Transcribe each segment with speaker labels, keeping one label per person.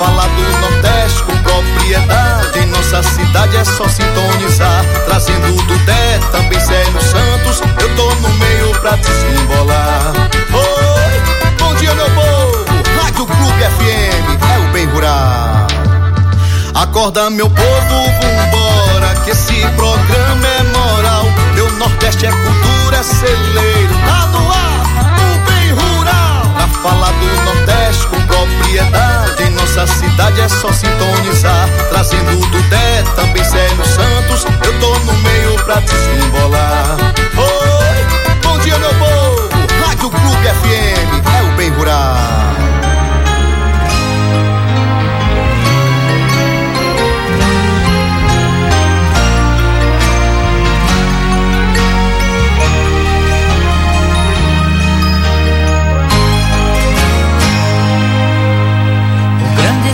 Speaker 1: fala do Nordeste com propriedade, em nossa cidade é só sintonizar. Trazendo do Dé, também Célio Santos, eu tô no meio pra desembolar. Oi, bom dia meu povo, Rádio Clube FM, é o bem rural. Acorda meu povo, vambora, que esse programa é moral. Meu Nordeste é cultura, é celeiro, tá no ar, rural. Na fala do Nordeste com propriedade, em nossa cidade é só sintonizar. Trazendo do Dé, também Célio Santos, eu tô no meio pra desembolar. Oi, bom dia meu povo, Rádio Clube FM, é o bem rural.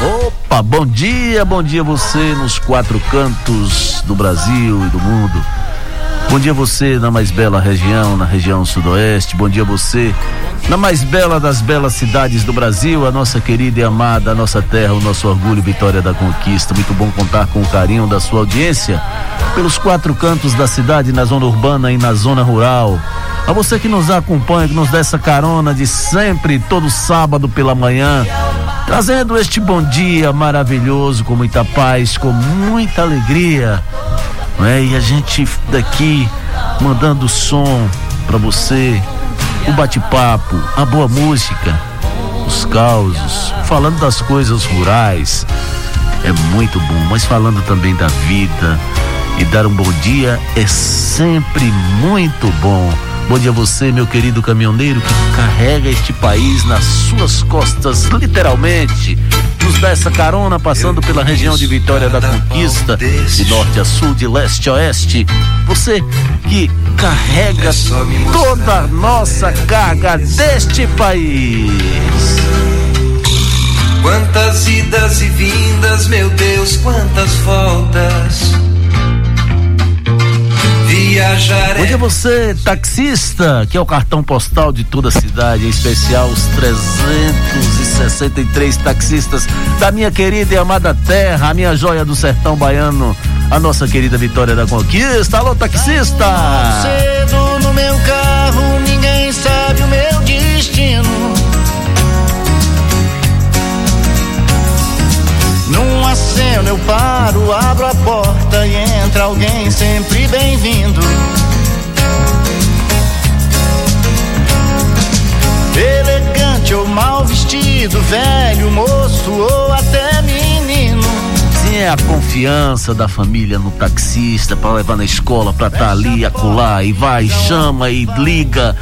Speaker 2: Opa, bom dia, bom dia você nos quatro cantos do Brasil e do mundo. Bom dia você na mais bela região, na região sudoeste. Bom dia você na mais bela das belas cidades do Brasil, a nossa querida e amada, a nossa terra, o nosso orgulho, vitória da conquista. Muito bom contar com o carinho da sua audiência pelos quatro cantos da cidade, na zona urbana e na zona rural. A você que nos acompanha, que nos dá essa carona de sempre, todo sábado pela manhã, trazendo este bom dia maravilhoso, com muita paz, com muita alegria. É? E a gente daqui mandando som para você, o bate-papo, a boa música, os causos, falando das coisas rurais. É muito bom, mas falando também da vida e dar um bom dia é sempre muito bom. Bom dia a você, meu querido caminhoneiro que carrega este país nas suas costas, literalmente. Nos dá essa carona passando pela região de Vitória da Conquista, de norte a sul, de leste a oeste. Você que carrega toda a nossa carga deste país.
Speaker 3: Quantas idas e vindas, meu Deus, quantas voltas. Viajar
Speaker 2: Bom dia você, taxista, que é o cartão postal de toda a cidade, em especial os 363 taxistas da minha querida e amada terra, a minha joia do sertão baiano, a nossa querida Vitória da Conquista. Alô, taxista!
Speaker 4: Cedo no meu carro, ninguém sabe o meu destino. Aceno eu paro, abro a porta e entra alguém sempre bem-vindo. Elegante ou mal vestido, velho, moço ou até menino.
Speaker 2: Sim, é a confiança da família no taxista para levar na escola, para estar tá ali, acolá, e vai, chama e liga.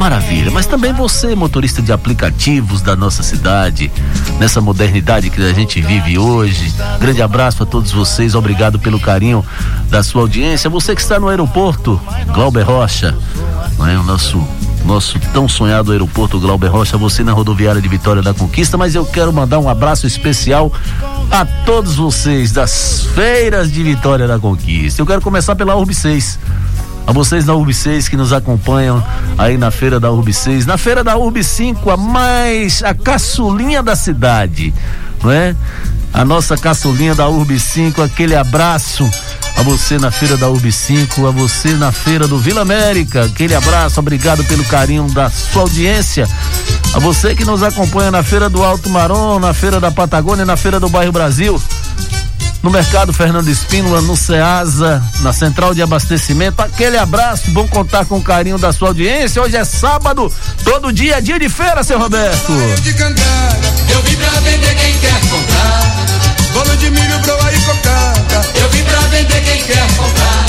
Speaker 2: Maravilha, mas também você, motorista de aplicativos da nossa cidade, nessa modernidade que a gente vive hoje. Grande abraço a todos vocês, obrigado pelo carinho da sua audiência. Você que está no aeroporto, Glauber Rocha, não é o nosso nosso tão sonhado aeroporto Glauber Rocha, você na rodoviária de Vitória da Conquista, mas eu quero mandar um abraço especial a todos vocês das feiras de Vitória da Conquista. Eu quero começar pela Urb 6. A vocês da Urb 6 que nos acompanham aí na feira da Urb 6, na feira da Urb 5, a mais a caçulinha da cidade, não é? A nossa caçulinha da Urb 5, aquele abraço a você na feira da UB 5, a você na feira do Vila América. Aquele abraço, obrigado pelo carinho da sua audiência. A você que nos acompanha na feira do Alto Marom, na feira da Patagônia, na feira do Bairro Brasil no Mercado Fernando Espínola, no Ceasa, na Central de Abastecimento. Aquele abraço, bom contar com o carinho da sua audiência. Hoje é sábado, todo dia é dia de feira, seu Roberto.
Speaker 5: Eu vim pra vender quem quer comprar. Bolo de milho, broa e cocada. Eu vim pra vender quem quer comprar.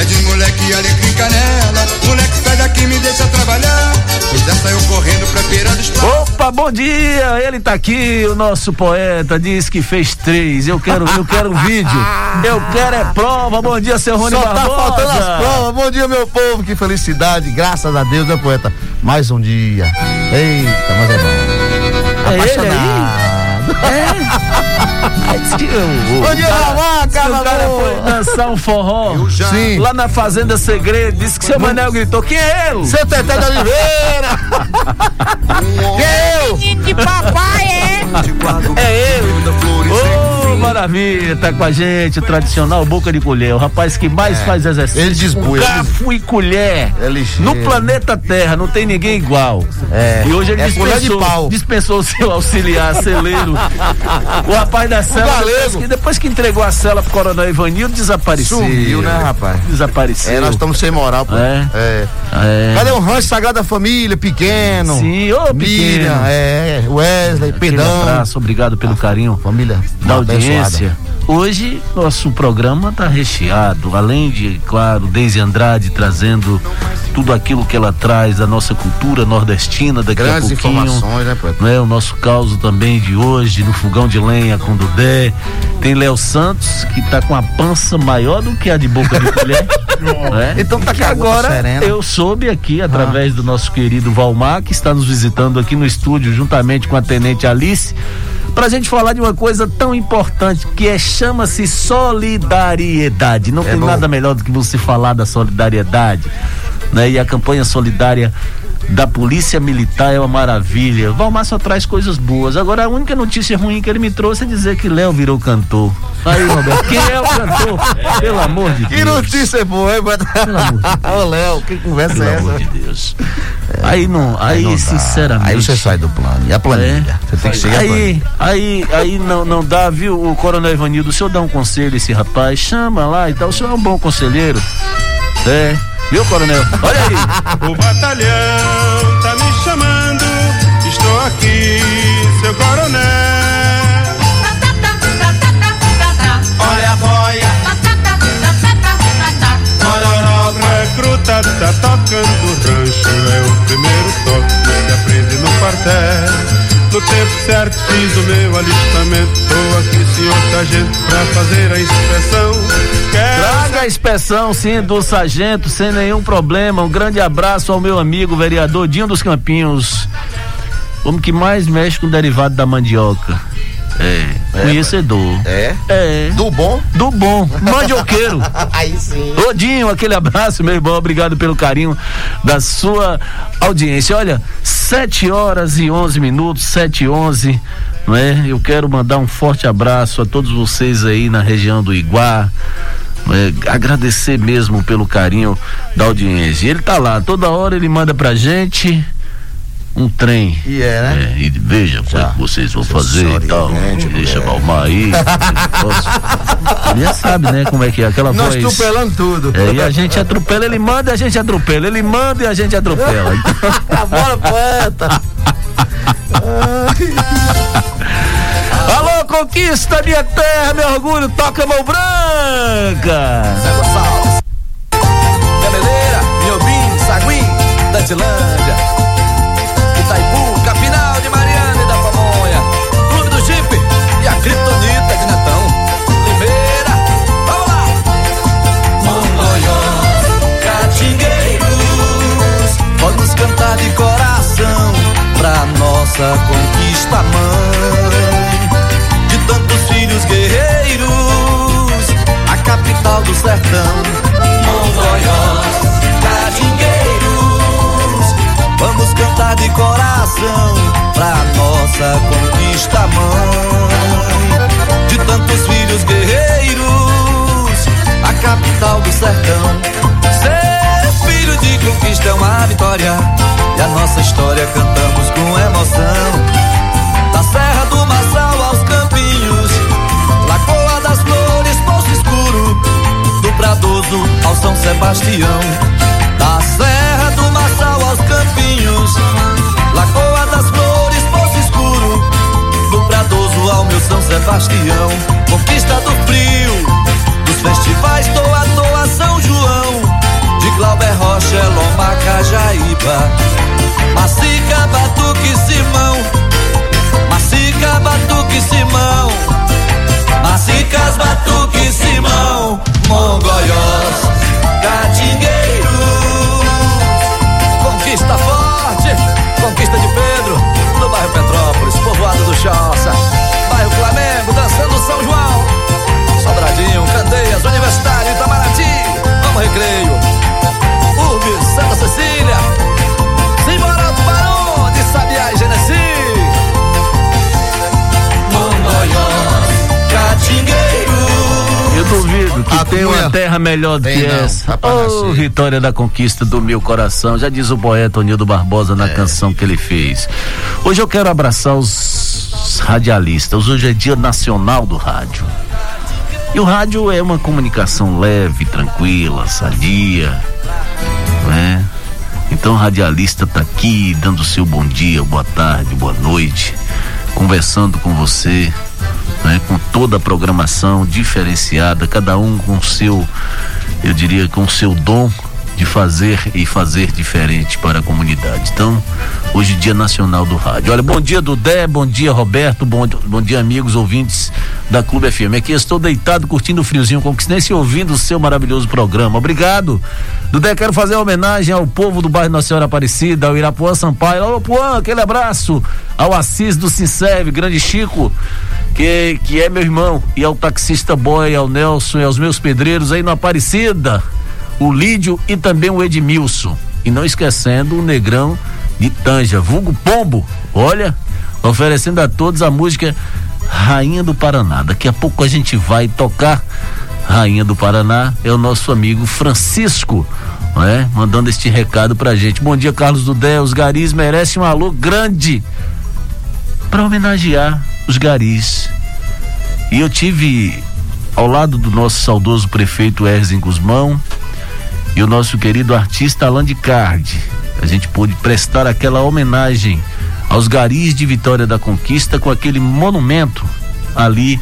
Speaker 5: É de moleque, alecrim, canela. Moleque, sai daqui, me deixa trabalhar. Já saiu correndo pra beira dos
Speaker 2: Opa, bom dia! Ele tá aqui, o nosso poeta, diz que fez três. Eu quero, eu quero um vídeo. Eu quero é prova. Bom dia, seu Rony
Speaker 1: Só
Speaker 2: Barbosa.
Speaker 1: tá faltando as provas. Bom dia, meu povo. Que felicidade. Graças a Deus, né, poeta? Mais um dia. Eita, mas é bom.
Speaker 2: É ele
Speaker 1: Apaixonado.
Speaker 2: Bom
Speaker 1: dia, Lavá,
Speaker 2: O cara foi dançar um forró.
Speaker 1: Sim.
Speaker 2: Lá na Fazenda Segredo, disse que seu Manel gritou: quem é ele?
Speaker 1: Seu Teté da Oliveira. eu.
Speaker 6: De papai, é?
Speaker 2: É ele. Maravilha, tá com a gente, o tradicional boca de colher, o rapaz que mais faz exercício.
Speaker 1: Ele desbuia, ele
Speaker 2: garfo e colher.
Speaker 1: É ligeiro.
Speaker 2: No planeta Terra, não tem ninguém igual.
Speaker 1: É.
Speaker 2: E hoje ele
Speaker 1: É
Speaker 2: dispensou, dispensou o seu auxiliar celeiro. o rapaz da cela, depois que, depois que entregou a cela pro coronel Ivanildo, desapareceu.
Speaker 1: Sumiu, né, rapaz?
Speaker 2: Desapareceu.
Speaker 1: É, nós estamos sem moral, pô.
Speaker 2: É.
Speaker 1: É.
Speaker 2: É.
Speaker 1: Cadê o rancho Sagrada Família, pequeno?
Speaker 2: Sim, ô,
Speaker 1: Miriam,
Speaker 2: pequeno.
Speaker 1: é, Wesley,
Speaker 2: Aquele
Speaker 1: Pedão.
Speaker 2: abraço, obrigado pelo carinho
Speaker 1: Família
Speaker 2: da
Speaker 1: abençoada.
Speaker 2: Audiência. Hoje nosso programa está recheado, além de, claro, Deise Andrade trazendo tudo aquilo que ela traz da nossa cultura nordestina daqui
Speaker 1: Grandes
Speaker 2: a pouquinho.
Speaker 1: informações, né, poeta?
Speaker 2: Não é o nosso caos também de hoje no fogão de lenha com Dudé. Tem Léo Santos que tá com a pança maior do que a de boca de colher. né?
Speaker 1: Então tá
Speaker 2: que
Speaker 1: com a gota
Speaker 2: agora
Speaker 1: serena.
Speaker 2: eu soube aqui através do nosso querido Valmar que está nos visitando aqui no estúdio juntamente com a tenente Alice pra gente falar de uma coisa tão importante que é chama-se solidariedade. Não tem
Speaker 1: bom.
Speaker 2: nada melhor do que você falar da solidariedade, né? E a campanha solidária da Polícia Militar é uma maravilha. Valmar só traz coisas boas. Agora a única notícia ruim que ele me trouxe é dizer que Léo virou cantor. Aí, Roberto, quem é o cantor? Pelo amor de
Speaker 1: Que
Speaker 2: Deus.
Speaker 1: notícia boa, hein, poeta?
Speaker 2: Pelo amor de Deus.
Speaker 1: Ô, Léo, que conversa
Speaker 2: Pelo
Speaker 1: é
Speaker 2: amor
Speaker 1: essa?
Speaker 2: de Deus. Aí não, aí,
Speaker 1: não dá.
Speaker 2: sinceramente.
Speaker 1: Aí você sai do plano. E a planilha?
Speaker 2: É.
Speaker 1: Você tem que planilha.
Speaker 2: Aí, aí, aí não, não dá, viu, o Coronel Ivanildo, o senhor dá um conselho a esse rapaz, chama lá e tal, o senhor é um bom conselheiro. É, viu, Coronel? Olha aí.
Speaker 5: O batalhão tá me chamando. Estou aqui, seu coronel. Olha a boia, Mororó, recruta tá tocando rancho. É o primeiro toque que aprende no quartel. No tempo certo fiz o meu alistamento. Tô aqui, senhor sargento, pra fazer a inspeção.
Speaker 2: Traga a inspeção, sim, do sargento, sem nenhum problema. Um grande abraço ao meu amigo vereador Dinho dos Campinhos. Homem que mais mexe com o derivado da mandioca. É, conhecedor.
Speaker 1: É?
Speaker 2: É.
Speaker 1: Do bom?
Speaker 2: Do bom, mandioqueiro.
Speaker 1: Aí sim.
Speaker 2: Odinho, aquele abraço, meu irmão. Obrigado pelo carinho da sua audiência. Olha, 7 horas e 11 minutos, 7 e 11, não é? Eu quero mandar um forte abraço a todos vocês aí na região do Iguá. é? agradecer mesmo pelo carinho da audiência. Ele tá lá, toda hora ele manda pra gente um trem.
Speaker 1: E é, né?
Speaker 2: É, e veja como é que vocês vão fazer e tal.
Speaker 1: gente,
Speaker 2: Deixa Valmar aí. Ele já sabe, né, como é que é aquela
Speaker 1: Nós
Speaker 2: voz.
Speaker 1: atropelando tudo.
Speaker 2: É, e a gente atropela, ele manda e a gente atropela. Ele manda e a gente atropela. Então,
Speaker 1: Bora, poeta.
Speaker 2: Alô, conquista minha terra, meu orgulho, toca a mão branca.
Speaker 7: Gameleira, Miobim, Saguim, Dantilândia, nossa conquista, mãe. De tantos filhos guerreiros, a capital do sertão. Monzoiós, catingueiros, vamos cantar de coração pra nossa conquista, mãe. De tantos filhos
Speaker 2: guerreiros, a capital do sertão conquista é uma vitória. E a nossa história cantamos com emoção. Da Serra do Marçal aos Campinhos, Lagoa das Flores, Poço Escuro, do Pradoso ao São
Speaker 8: Sebastião. Da Serra do Marçal aos Campinhos, Lagoa das Flores, Poço Escuro, do Pradoso ao meu São Sebastião. Conquista do frio, dos festivais, toa, toa, São João. Glauber Loma Cajaíba, Macica, Batuque, Simão, Macica, Batuque, Simão, Macicas, Batuque,
Speaker 2: tem uma terra melhor do que
Speaker 1: não,
Speaker 2: essa.
Speaker 1: nascer.
Speaker 2: vitória da conquista do meu coração. Já diz o poeta Onildo Barbosa
Speaker 1: É.
Speaker 2: na canção que ele fez. Hoje eu quero abraçar os radialistas. Hoje é dia nacional do rádio. E o rádio é uma comunicação leve, tranquila, sadia, né? Então o radialista tá aqui dando seu bom dia, boa tarde, boa noite, conversando com você, né? Com toda a programação diferenciada, cada um com seu, eu diria, com seu dom de fazer e fazer diferente para a comunidade. Então, hoje dia nacional do rádio. Olha, bom dia Dudé, bom dia Roberto, bom, bom dia amigos ouvintes da Clube FM. Aqui estou deitado curtindo o friozinho conquistense e ouvindo o seu maravilhoso programa. Obrigado. Dudé, quero fazer uma homenagem ao povo do bairro Nossa Senhora Aparecida, ao Irapuã Sampaio. Alô, Puã, aquele abraço. Ao Assis do Sinserve, grande Chico, que, que é meu irmão, e ao taxista boy, ao Nelson e aos meus pedreiros aí no Aparecida, o Lídio e também o Edmilson. E não esquecendo o Negrão de Tanja, vulgo Pombo. Olha, oferecendo a todos a música Rainha do Paraná. Daqui a pouco a gente vai tocar Rainha do Paraná. É o nosso amigo Francisco, é? Mandando este recado pra gente. Bom dia, Carlos Dudé. Os garis merecem um alô grande para homenagear os garis. E eu tive ao lado do nosso saudoso prefeito Erzin Guzmão e o nosso querido artista Alan de Cardi. A gente pôde prestar aquela homenagem aos garis de Vitória da Conquista com aquele monumento ali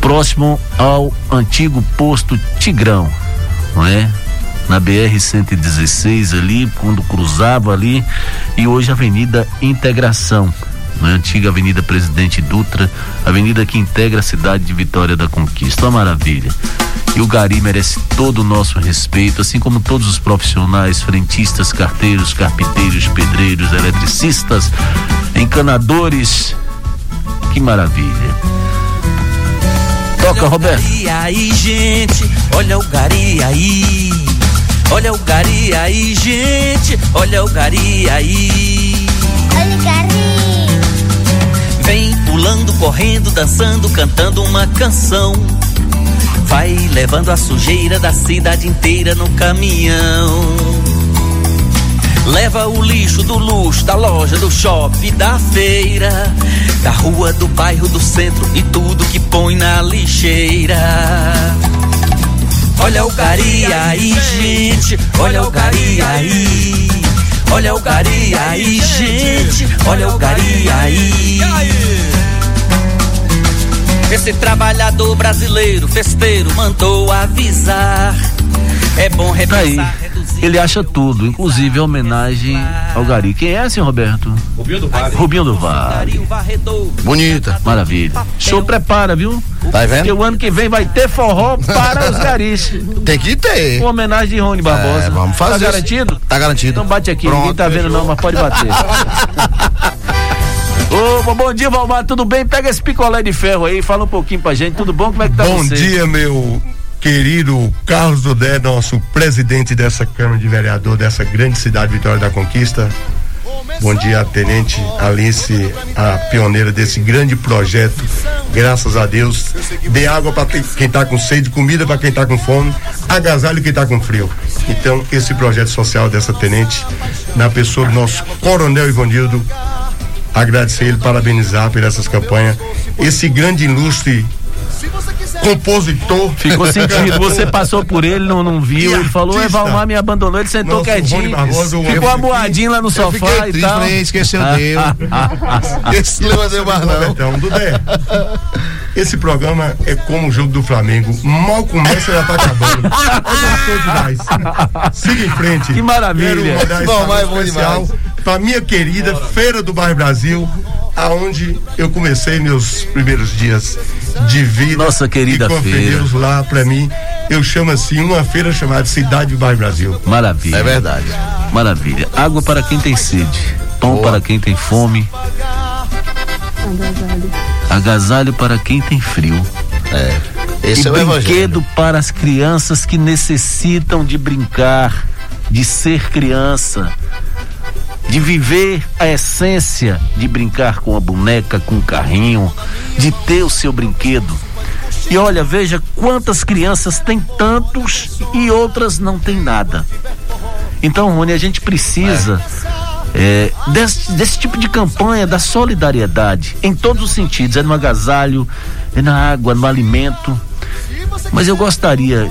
Speaker 2: próximo ao antigo posto Tigrão, não é? Na BR 116 ali, quando cruzava ali, e hoje Avenida Integração, na antiga Avenida Presidente Dutra, avenida que integra a cidade de Vitória da Conquista. Uma maravilha. E o Gari merece todo o nosso respeito, assim como todos os profissionais, frentistas, carteiros, carpinteiros, pedreiros, eletricistas, encanadores. Que maravilha. Toca, Roberto.
Speaker 9: Gari aí, gente, olha o gari aí. Olha o gari aí, gente, olha o gari aí.
Speaker 10: Olha o carinho.
Speaker 9: Vem pulando, correndo, dançando, cantando uma canção. Vai levando a sujeira da cidade inteira no caminhão. Leva o lixo do luxo, da loja, do shopping, da feira, da rua, do bairro, do centro e tudo que põe na lixeira. Olha o gari aí, gente, olha o gari aí. Olha o gari aí, gente, olha o gari aí. Esse trabalhador brasileiro, festeiro, mandou avisar. É bom
Speaker 2: Tá aí. Ele acha tudo, inclusive a homenagem ao Gari. Quem é, senhor Roberto?
Speaker 11: Rubinho do Vale.
Speaker 2: Rubinho do Vale.
Speaker 1: Bonita.
Speaker 2: Maravilha. O senhor prepara, viu?
Speaker 1: Tá
Speaker 2: Porque
Speaker 1: vendo?
Speaker 2: o ano que vem vai ter forró para os garis.
Speaker 1: Tem que ter.
Speaker 2: Uma homenagem de Rony Barbosa.
Speaker 1: É, vamos fazer.
Speaker 2: Tá garantido?
Speaker 1: Tá garantido.
Speaker 2: Então bate aqui,
Speaker 1: Pronto,
Speaker 2: ninguém tá vendo não, mas pode bater. Ô, bom dia, Valmar, tudo bem? Pega esse picolé de ferro aí, fala um pouquinho pra gente, tudo bom? Como é que tá
Speaker 12: Bom
Speaker 2: você?
Speaker 12: dia, meu querido Carlos Dudé, nosso presidente dessa Câmara de Vereador dessa grande cidade Vitória da Conquista. Bom dia, Tenente Alice, a pioneira desse grande projeto. Graças a Deus. Dê água para quem está com sede, comida para quem está com fome, agasalho quem está com frio. Então, esse projeto social dessa tenente, na pessoa do nosso Coronel Ivanildo, agradecer ele, parabenizar por essas campanhas. Esse grande ilustre compositor.
Speaker 2: Ficou sentido. Você passou por ele, não, não viu. Ele falou, é, Valmar me abandonou. Ele sentou
Speaker 12: Nosso
Speaker 2: quietinho.
Speaker 12: Barbosa,
Speaker 2: ficou amuadinho lá no
Speaker 1: Eu
Speaker 2: sofá e
Speaker 1: triste,
Speaker 2: tal.
Speaker 1: falei, esqueceu dele. Esse não mais não.
Speaker 12: Então, Dudé, esse programa é como o jogo do Flamengo. Mal começa já tá acabando. Eu gostei demais. Siga em frente.
Speaker 2: Que maravilha.
Speaker 12: Quero
Speaker 1: Bom, mas bom
Speaker 12: especial pra minha querida Feira do Bairro Brasil, aonde eu comecei meus primeiros dias de vida.
Speaker 2: Nossa querida
Speaker 12: e com
Speaker 2: feira.
Speaker 12: Deus lá pra mim, eu chamo assim uma feira chamada Cidade do Bairro Brasil.
Speaker 2: Maravilha.
Speaker 1: É verdade.
Speaker 2: Maravilha. Água para quem tem sede. Pão
Speaker 1: Boa.
Speaker 2: para quem tem fome. Agasalho para quem tem frio.
Speaker 1: É. Esse
Speaker 2: e
Speaker 1: é o evangelho.
Speaker 2: brinquedo para as crianças que necessitam de brincar, de ser criança, de viver a essência de brincar com a boneca, com o carrinho, de ter o seu brinquedo. E olha, veja quantas crianças têm tantos e outras não têm nada. Então, Rony, a gente precisa é, desse, desse tipo de campanha da solidariedade em todos os sentidos. É no agasalho, é na água, no alimento. Mas eu gostaria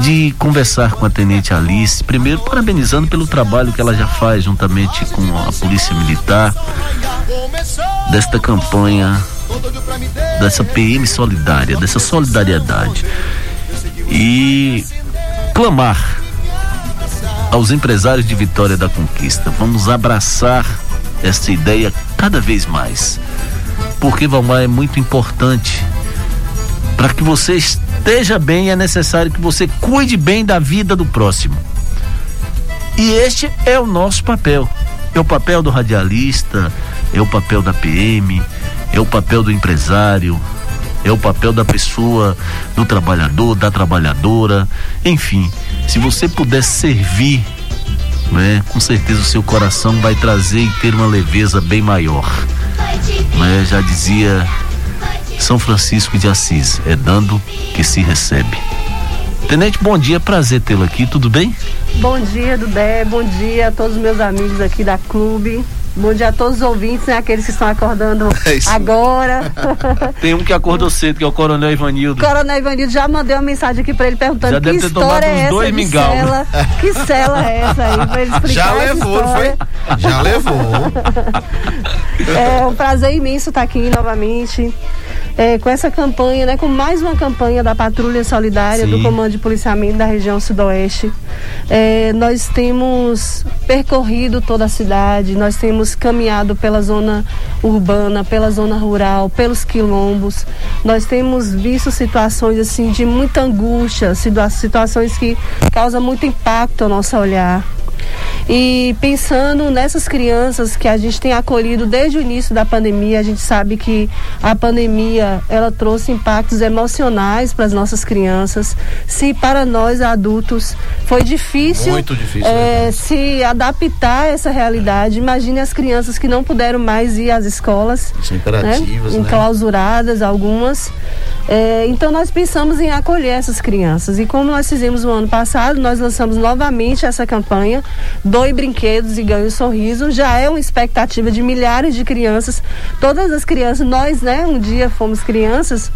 Speaker 2: de conversar com a Tenente Alice, primeiro parabenizando pelo trabalho que ela já faz juntamente com a Polícia Militar, desta campanha, dessa PM solidária, dessa solidariedade. E clamar aos empresários de Vitória da Conquista. Vamos abraçar essa ideia cada vez mais. Porque, Valmar, é muito importante. Para que você esteja bem, é necessário que você cuide bem da vida do próximo. E este é o nosso papel. É o papel do radialista, é o papel da PM, é o papel do empresário, é o papel da pessoa, do trabalhador, da trabalhadora, enfim. Se você puder servir, né, com certeza o seu coração vai trazer e ter uma leveza bem maior. Né, já dizia São Francisco de Assis, é dando que se recebe. Tenente, bom dia, prazer tê-lo aqui, tudo bem?
Speaker 13: Bom dia, Dudé. Bom dia a todos os meus amigos aqui da clube. Bom dia a todos os ouvintes, né? Aqueles que estão acordando
Speaker 1: É
Speaker 13: agora.
Speaker 2: Tem um que acordou cedo, que é o Coronel Ivanildo.
Speaker 13: Coronel Ivanildo já mandei uma mensagem aqui pra ele perguntando
Speaker 2: Já
Speaker 13: que
Speaker 2: deve ter
Speaker 13: história
Speaker 2: tomado
Speaker 13: é essa
Speaker 2: dois
Speaker 13: de
Speaker 2: mingau.
Speaker 13: cela. Que cela é essa aí? Pra ele explicar
Speaker 1: Já levou, não foi?
Speaker 13: história.
Speaker 1: Já levou.
Speaker 13: É um prazer imenso estar aqui novamente. É, com essa campanha, né, com mais uma campanha da Patrulha Solidária
Speaker 2: Sim.
Speaker 13: do Comando de Policiamento da região Sudoeste. É, nós temos percorrido toda a cidade, nós temos caminhado pela zona urbana, pela zona rural, pelos quilombos. Nós temos visto situações assim de muita angústia, situa- situações que causam muito impacto ao nosso olhar. E pensando nessas crianças que a gente tem acolhido desde o início da pandemia, a gente sabe que a pandemia ela trouxe impactos emocionais para as nossas crianças. Se para nós adultos foi difícil,
Speaker 1: Muito difícil,
Speaker 13: é, se adaptar a essa realidade, imagine as crianças que não puderam mais ir às escolas,
Speaker 1: imperativas, né?
Speaker 13: enclausuradas algumas. É, então nós pensamos em acolher essas crianças. E como nós fizemos no ano passado, nós lançamos novamente essa campanha, Doe Brinquedos e Ganhe um Sorriso. Já é uma expectativa de milhares de crianças. Todas as crianças, nós, né, um dia fomos crianças.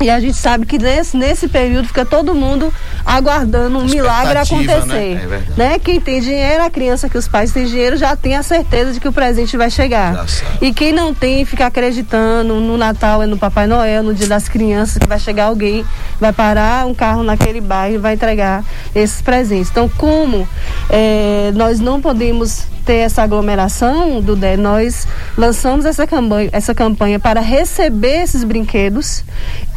Speaker 13: E a gente sabe que nesse, nesse período fica todo mundo aguardando um milagre
Speaker 1: Expectativa,
Speaker 13: acontecer.
Speaker 1: né? É
Speaker 13: né? Quem tem dinheiro, a criança que os pais têm dinheiro já tem a certeza de que o presente vai chegar. E quem não tem, fica acreditando no Natal é no Papai Noel, no Dia das Crianças, que vai chegar alguém, vai parar um carro naquele bairro e vai entregar esses presentes. Então, como eh, nós não podemos ter essa aglomeração, Dudé, nós lançamos essa campanha, essa campanha para receber esses brinquedos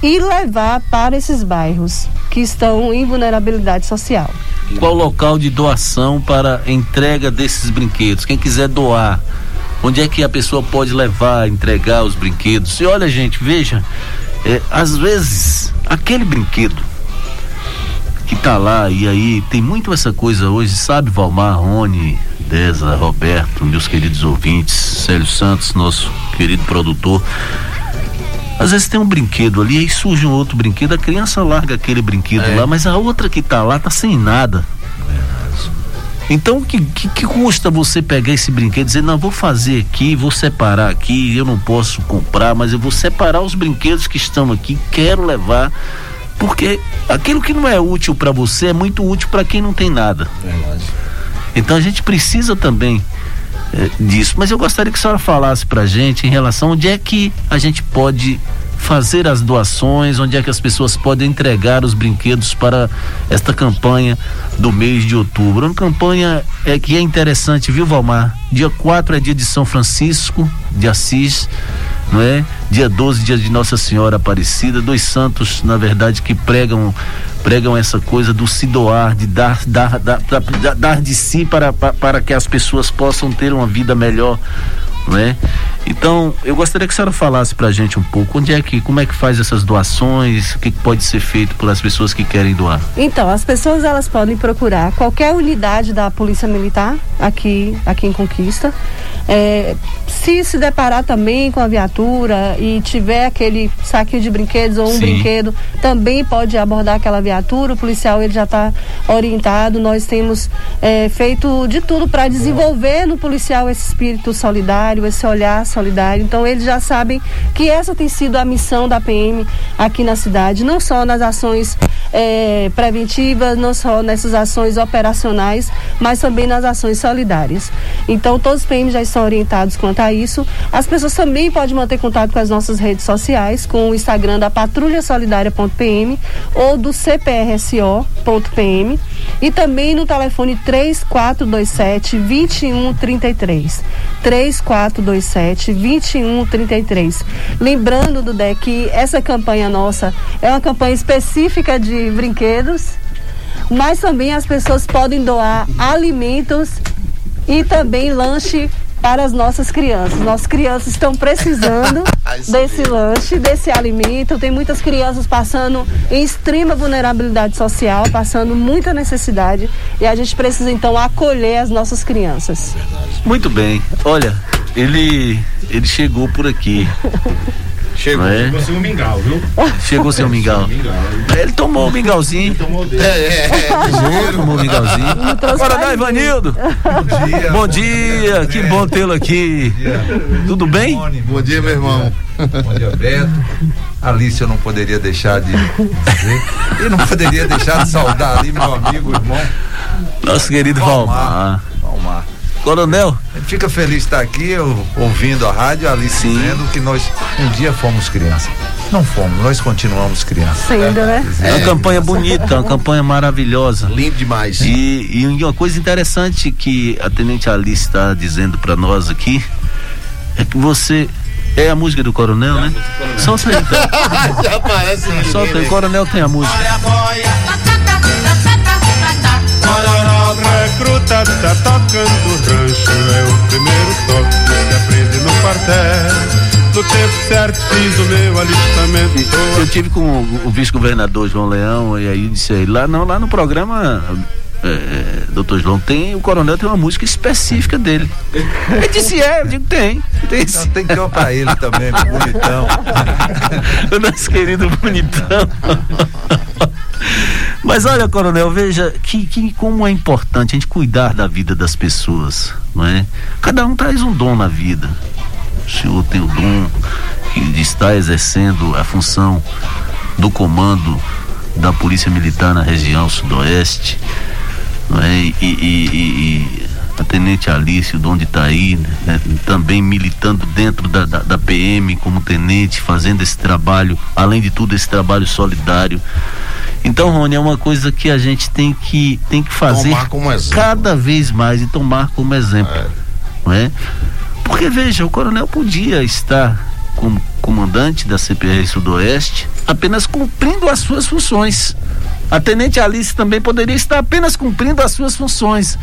Speaker 13: e levar para esses bairros que estão em vulnerabilidade social.
Speaker 2: Qual o local de doação para entrega desses brinquedos? Quem quiser doar, onde é que a pessoa pode levar, entregar os brinquedos? E olha, gente, veja, é, às vezes aquele brinquedo que tá lá e aí tem muito essa coisa hoje, sabe, Valmar, Rony, Deza, Roberto, meus queridos ouvintes, Célio Santos, nosso querido produtor. Às vezes tem um brinquedo ali, aí surge um outro brinquedo, a criança larga aquele brinquedo
Speaker 1: É.
Speaker 2: lá, mas a outra que tá lá tá sem nada. Então, o que, que, que custa você pegar esse brinquedo e dizer, não, vou fazer aqui, vou separar aqui, eu não posso comprar, mas eu vou separar os brinquedos que estão aqui, quero levar. Porque aquilo que não é útil para você é muito útil para quem não tem nada.
Speaker 3: Verdade.
Speaker 2: Então a gente precisa também disso. Mas eu gostaria que a senhora falasse pra gente em relação onde é que a gente pode fazer as doações, onde é que as pessoas podem entregar os brinquedos para esta campanha do mês de outubro. Uma campanha é que é interessante, viu, Valmar? Dia 4 é dia de São Francisco de Assis, não é? Dia 12, dia de Nossa Senhora Aparecida, dois santos, na verdade, que pregam pregam essa coisa do se doar, de dar, dar, dar, dar, de si para, para, para que as pessoas possam ter uma vida melhor, não é? Então, eu gostaria que a senhora falasse pra gente um pouco onde é que, como é que faz essas doações, o que que pode ser feito pelas pessoas que querem doar.
Speaker 13: Então, as pessoas elas podem procurar qualquer unidade da Polícia Militar aqui, aqui em Conquista. É, se se deparar também com a viatura e tiver aquele saquinho de brinquedos ou um
Speaker 2: Sim.
Speaker 13: brinquedo, também pode abordar aquela viatura. O policial ele já está orientado. Nós temos é, feito de tudo para desenvolver no policial esse espírito solidário, esse olhar solidário. Então eles já sabem que essa tem sido a missão da PM aqui na cidade, não só nas ações é, preventivas, não só nessas ações operacionais, mas também nas ações solidárias. Então todos os PMs já estão orientados quanto a isso. As pessoas também podem manter contato com as nossas redes sociais, com o Instagram da Patrulha Solidária.pm ou do CPRSO.pm e também no telefone 3427 2133. 3427 2133. Lembrando, Dudé, que essa campanha nossa é uma campanha específica de brinquedos, mas também as pessoas podem doar alimentos e também lanche para as nossas crianças. Nossas crianças estão precisando desse lanche, desse alimento. Tem muitas crianças passando em extrema vulnerabilidade social, passando muita necessidade e a gente precisa então acolher as nossas crianças.
Speaker 2: Muito bem. Olha, ele ele chegou por aqui.
Speaker 12: Chegou,
Speaker 2: é?
Speaker 12: chegou sem um mingau, viu?
Speaker 2: Chegou seu mingau. Ele tomou o mingauzinho.
Speaker 12: Tomou dele.
Speaker 1: É, é,
Speaker 2: Tomou, tomou o mingauzinho. Coronel Ivanildo.
Speaker 12: Bom dia.
Speaker 2: Bom dia, que bom tê-lo aqui. Tudo bem?
Speaker 1: Bom dia, meu irmão.
Speaker 14: Bom dia, Beto. Alice, eu não poderia deixar de dizer. E não poderia deixar de saudar ali meu amigo, irmão.
Speaker 2: Nosso querido Valmar.
Speaker 14: Valmar.
Speaker 2: Coronel,
Speaker 14: A fica feliz de estar aqui, eu, ouvindo a rádio, a Alice dizendo que nós um dia fomos criança. Não fomos, nós continuamos criança.
Speaker 13: Sendo, né?
Speaker 2: é uma campanha bonita, uma campanha maravilhosa.
Speaker 1: Lindo demais.
Speaker 2: E, e uma coisa interessante que a Tenente Alice está dizendo para nós aqui é que você é a música do Coronel, né? Solta aí então.
Speaker 1: Já aparece
Speaker 2: Solta aí, o Coronel tem a música.
Speaker 12: Coronel recruta tá tocando rancho, é o primeiro toque que se aprende no quartel. No tempo certo fiz o meu alistamento.
Speaker 2: Eu tive com o, o vice-governador João Leão e aí disse aí, lá não, lá no programa é, doutor João, tem, o coronel tem uma música específica dele. Ele disse, é, eu digo, tem. Tem,
Speaker 14: Então, tem que ter uma pra ele também, bonitão.
Speaker 2: o nosso querido bonitão. Mas olha, coronel, veja que, que como é importante a gente cuidar da vida das pessoas, não é? Cada um traz um dom na vida. O senhor tem o dom de estar exercendo a função do comando da Polícia Militar na região sudoeste, é? E- e- e a Tenente Alice, o dom de estar aí, né? também militando dentro da, da, da PM como tenente, fazendo esse trabalho, além de tudo, esse trabalho solidário. Então, Rony, é uma coisa que a gente tem que, tem que fazer
Speaker 1: Tomar como exemplo.
Speaker 2: cada vez mais e tomar como exemplo. Não é? Porque, veja, o coronel podia estar como comandante da CPR Sudoeste apenas cumprindo as suas funções. A Tenente Alice também poderia estar apenas cumprindo as suas funções.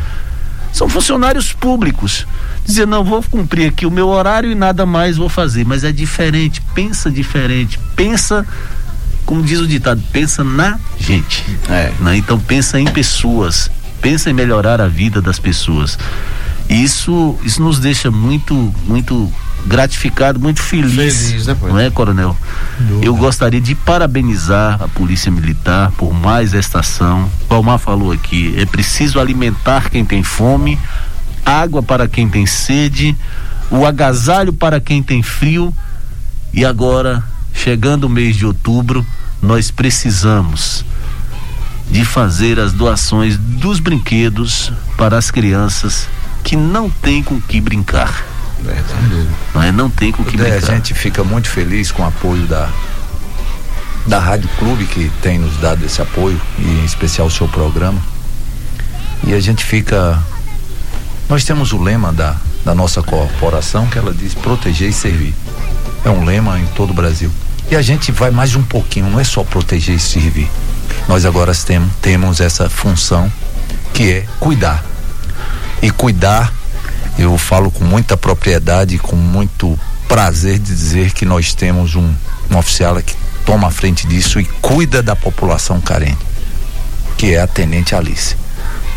Speaker 2: São funcionários públicos. Dizer, não, vou cumprir aqui o meu horário e nada mais vou fazer. Mas é diferente, pensa diferente, pensa, como diz o ditado, pensa na gente.
Speaker 3: É.
Speaker 2: né? Então pensa em pessoas, pensa em melhorar a vida das pessoas. E isso, isso nos deixa muito, muito gratificado, muito feliz,
Speaker 1: Feliz, né,
Speaker 2: não é, Coronel? Eu gostaria de parabenizar a Polícia Militar por mais esta ação. Palmar falou aqui, é preciso alimentar quem tem fome, água para quem tem sede, o agasalho para quem tem frio. E agora, chegando o mês de outubro, nós precisamos de fazer as doações dos brinquedos para as crianças que não têm com que brincar. Não, é? não tem com que
Speaker 14: É, a
Speaker 2: brincar.
Speaker 14: gente fica muito feliz com o apoio da da Rádio Clube que tem nos dado esse apoio e em especial o seu programa. E a gente fica nós temos o lema da da nossa corporação que ela diz proteger e servir. É um lema em todo o Brasil. E a gente vai mais um pouquinho, não é só proteger e servir. Nós agora temos, temos essa função que é cuidar. E cuidar, eu falo com muita propriedade, com muito prazer de dizer que nós temos um, um oficial que toma a frente disso e cuida da população carente, que é a Tenente Alice.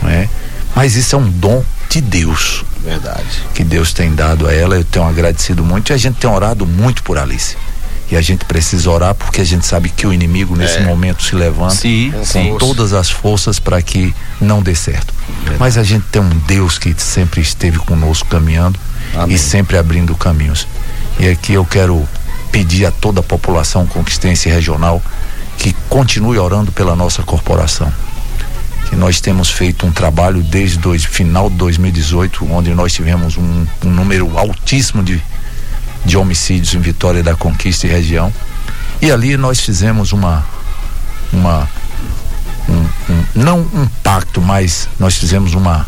Speaker 14: Não é? Mas isso é um dom de Deus.
Speaker 1: Verdade.
Speaker 14: Que Deus tem dado a ela, eu tenho agradecido muito e a gente tem orado muito por Alice. E a gente precisa orar porque a gente sabe que o inimigo nesse
Speaker 2: É.
Speaker 14: momento se levanta
Speaker 2: Sim,
Speaker 14: com
Speaker 2: sim.
Speaker 14: todas as forças para que não dê certo. Mas a gente tem um Deus que sempre esteve conosco caminhando
Speaker 1: Amém.
Speaker 14: e sempre abrindo caminhos. E aqui eu quero pedir a toda a população conquistense regional que continue orando pela nossa corporação. Que nós temos feito um trabalho desde o final de 2018, onde nós tivemos um, um número altíssimo de, de homicídios em Vitória da Conquista e região. E ali nós fizemos uma uma um, um- não um pacto, mas nós fizemos uma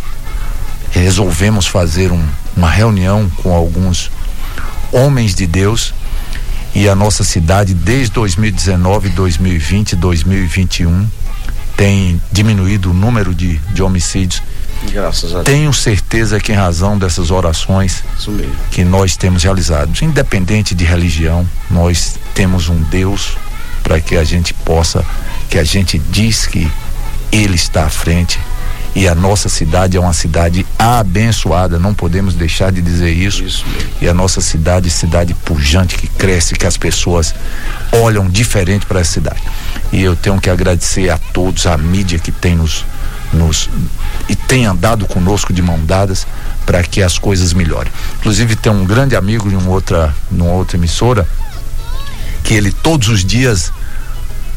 Speaker 14: resolvemos fazer um- uma reunião com alguns homens de Deus e a nossa cidade desde 2019, 2020, 2021 tem diminuído o número de, de homicídios.
Speaker 1: Graças a Deus.
Speaker 14: Tenho certeza que em razão dessas orações que nós temos realizado, independente de religião, nós temos um Deus para que a gente possa, que a gente diz que Ele está à frente e a nossa cidade é uma cidade abençoada, não podemos deixar de dizer isso.
Speaker 1: Isso.
Speaker 14: E a nossa cidade, cidade pujante que cresce, que as pessoas olham diferente para essa cidade. E eu tenho que agradecer a todos, a mídia que tem nos, nos e tem andado conosco de mão dadas para que as coisas melhorem. Inclusive tem um grande amigo em uma outra, numa outra emissora que ele todos os dias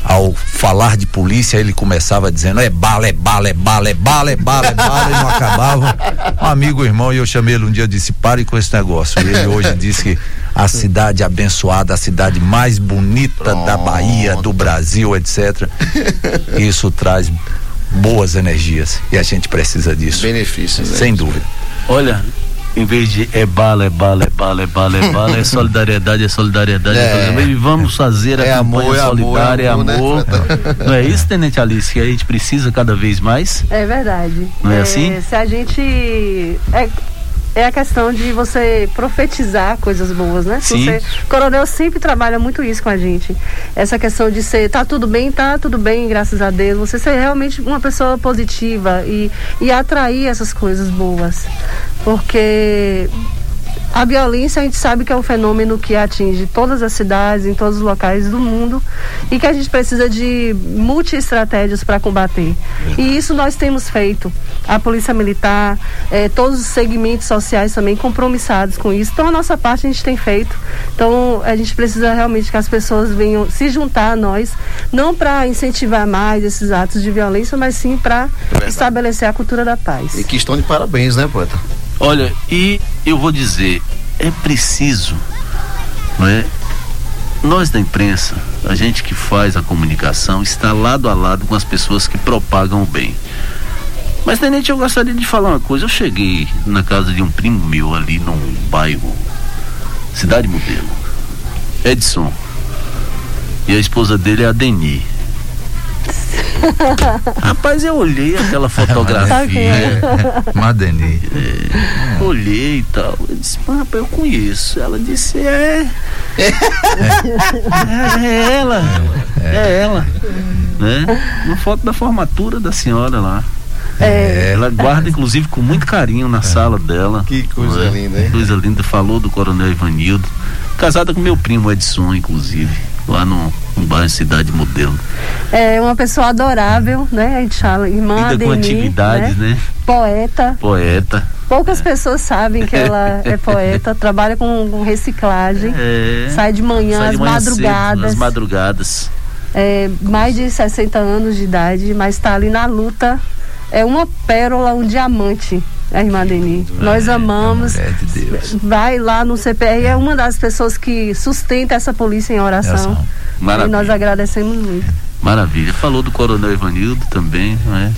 Speaker 14: ao falar de polícia, ele começava dizendo: é bala, é bala, é bala, é bala, é bala, é bala, e não acabava. Um amigo, irmão, e eu chamei ele um dia e disse: pare com esse negócio. E ele hoje disse que a cidade abençoada, a cidade mais bonita da Bahia, do Brasil, etc. Isso traz boas energias e a gente precisa disso.
Speaker 1: Benefícios, né?
Speaker 14: Sem dúvida.
Speaker 2: Olha, em vez de é bala, é bala, é bala, é bala, é bala, é solidariedade, é solidariedade, é,
Speaker 1: É.
Speaker 2: solidariedade. E vamos fazer a
Speaker 1: É
Speaker 2: campanha
Speaker 1: amor, é amor,
Speaker 2: solidária,
Speaker 1: é
Speaker 2: é
Speaker 1: amor,
Speaker 2: amor.
Speaker 1: né?
Speaker 2: Não é isso, Tenente Alice, que a gente precisa cada vez mais?
Speaker 13: É verdade.
Speaker 2: Não é assim?
Speaker 13: Se a gente. É, é a questão de você profetizar coisas boas, né?
Speaker 2: Sim.
Speaker 13: Você, o coronel sempre trabalha muito isso com a gente. Essa questão de ser, tá tudo bem, tá tudo bem, graças a Deus. Você ser realmente uma pessoa positiva e, e atrair essas coisas boas. Porque a violência a gente sabe que é um fenômeno que atinge todas as cidades, em todos os locais do mundo e que a gente precisa de multi-estratégias para combater. E isso nós temos feito. A Polícia Militar, eh, todos os segmentos sociais também compromissados com isso. Então a nossa parte a gente tem feito. Então a gente precisa realmente que as pessoas venham se juntar a nós, não para incentivar mais esses atos de violência, mas sim para estabelecer a cultura da paz.
Speaker 1: E que estão de parabéns, né, poeta?
Speaker 2: Olha, e eu vou dizer, é preciso, não é? Nós da imprensa, a gente que faz a comunicação, está lado a lado com as pessoas que propagam o bem. Mas, Tenente, eu gostaria de falar uma coisa. Eu cheguei na casa de um primo meu ali num bairro, Cidade Modelo, Edson. E a esposa dele é a Deni. Rapaz, eu olhei aquela fotografia.
Speaker 14: Madeni.
Speaker 2: Olhei e tal. Eu disse, "Mas, rapaz, eu conheço. Ela disse, é. É, é ela. É ela. Né? Uma foto da formatura da senhora lá.
Speaker 13: É.
Speaker 2: Ela guarda, inclusive, com muito carinho na sala dela.
Speaker 1: Que coisa
Speaker 2: não é?
Speaker 1: linda, hein?
Speaker 2: Coisa linda. Falou do Coronel Ivanildo. Casada com meu primo Edson, inclusive. Lá no, no bairro Cidade Modelo.
Speaker 13: É uma pessoa adorável, né? A gente fala, irmã
Speaker 2: Lida com atividades, né?
Speaker 13: Poeta.
Speaker 2: Poeta.
Speaker 13: Poucas pessoas sabem que ela é poeta, trabalha com, com reciclagem,
Speaker 2: É.
Speaker 13: sai de manhã,
Speaker 2: Sai de
Speaker 13: às
Speaker 2: manhã cedo,
Speaker 13: madrugadas.
Speaker 2: às madrugadas.
Speaker 13: é, mais de 60 anos de idade, mas está ali na luta. É uma pérola, um diamante, a irmã Deni. Nós amamos.
Speaker 14: Mulher de Deus.
Speaker 13: Vai lá no CPR, é uma das pessoas que sustenta essa polícia em oração.
Speaker 14: Oração.
Speaker 13: E nós agradecemos muito.
Speaker 2: Maravilha. Falou do Coronel Ivanildo também, não é?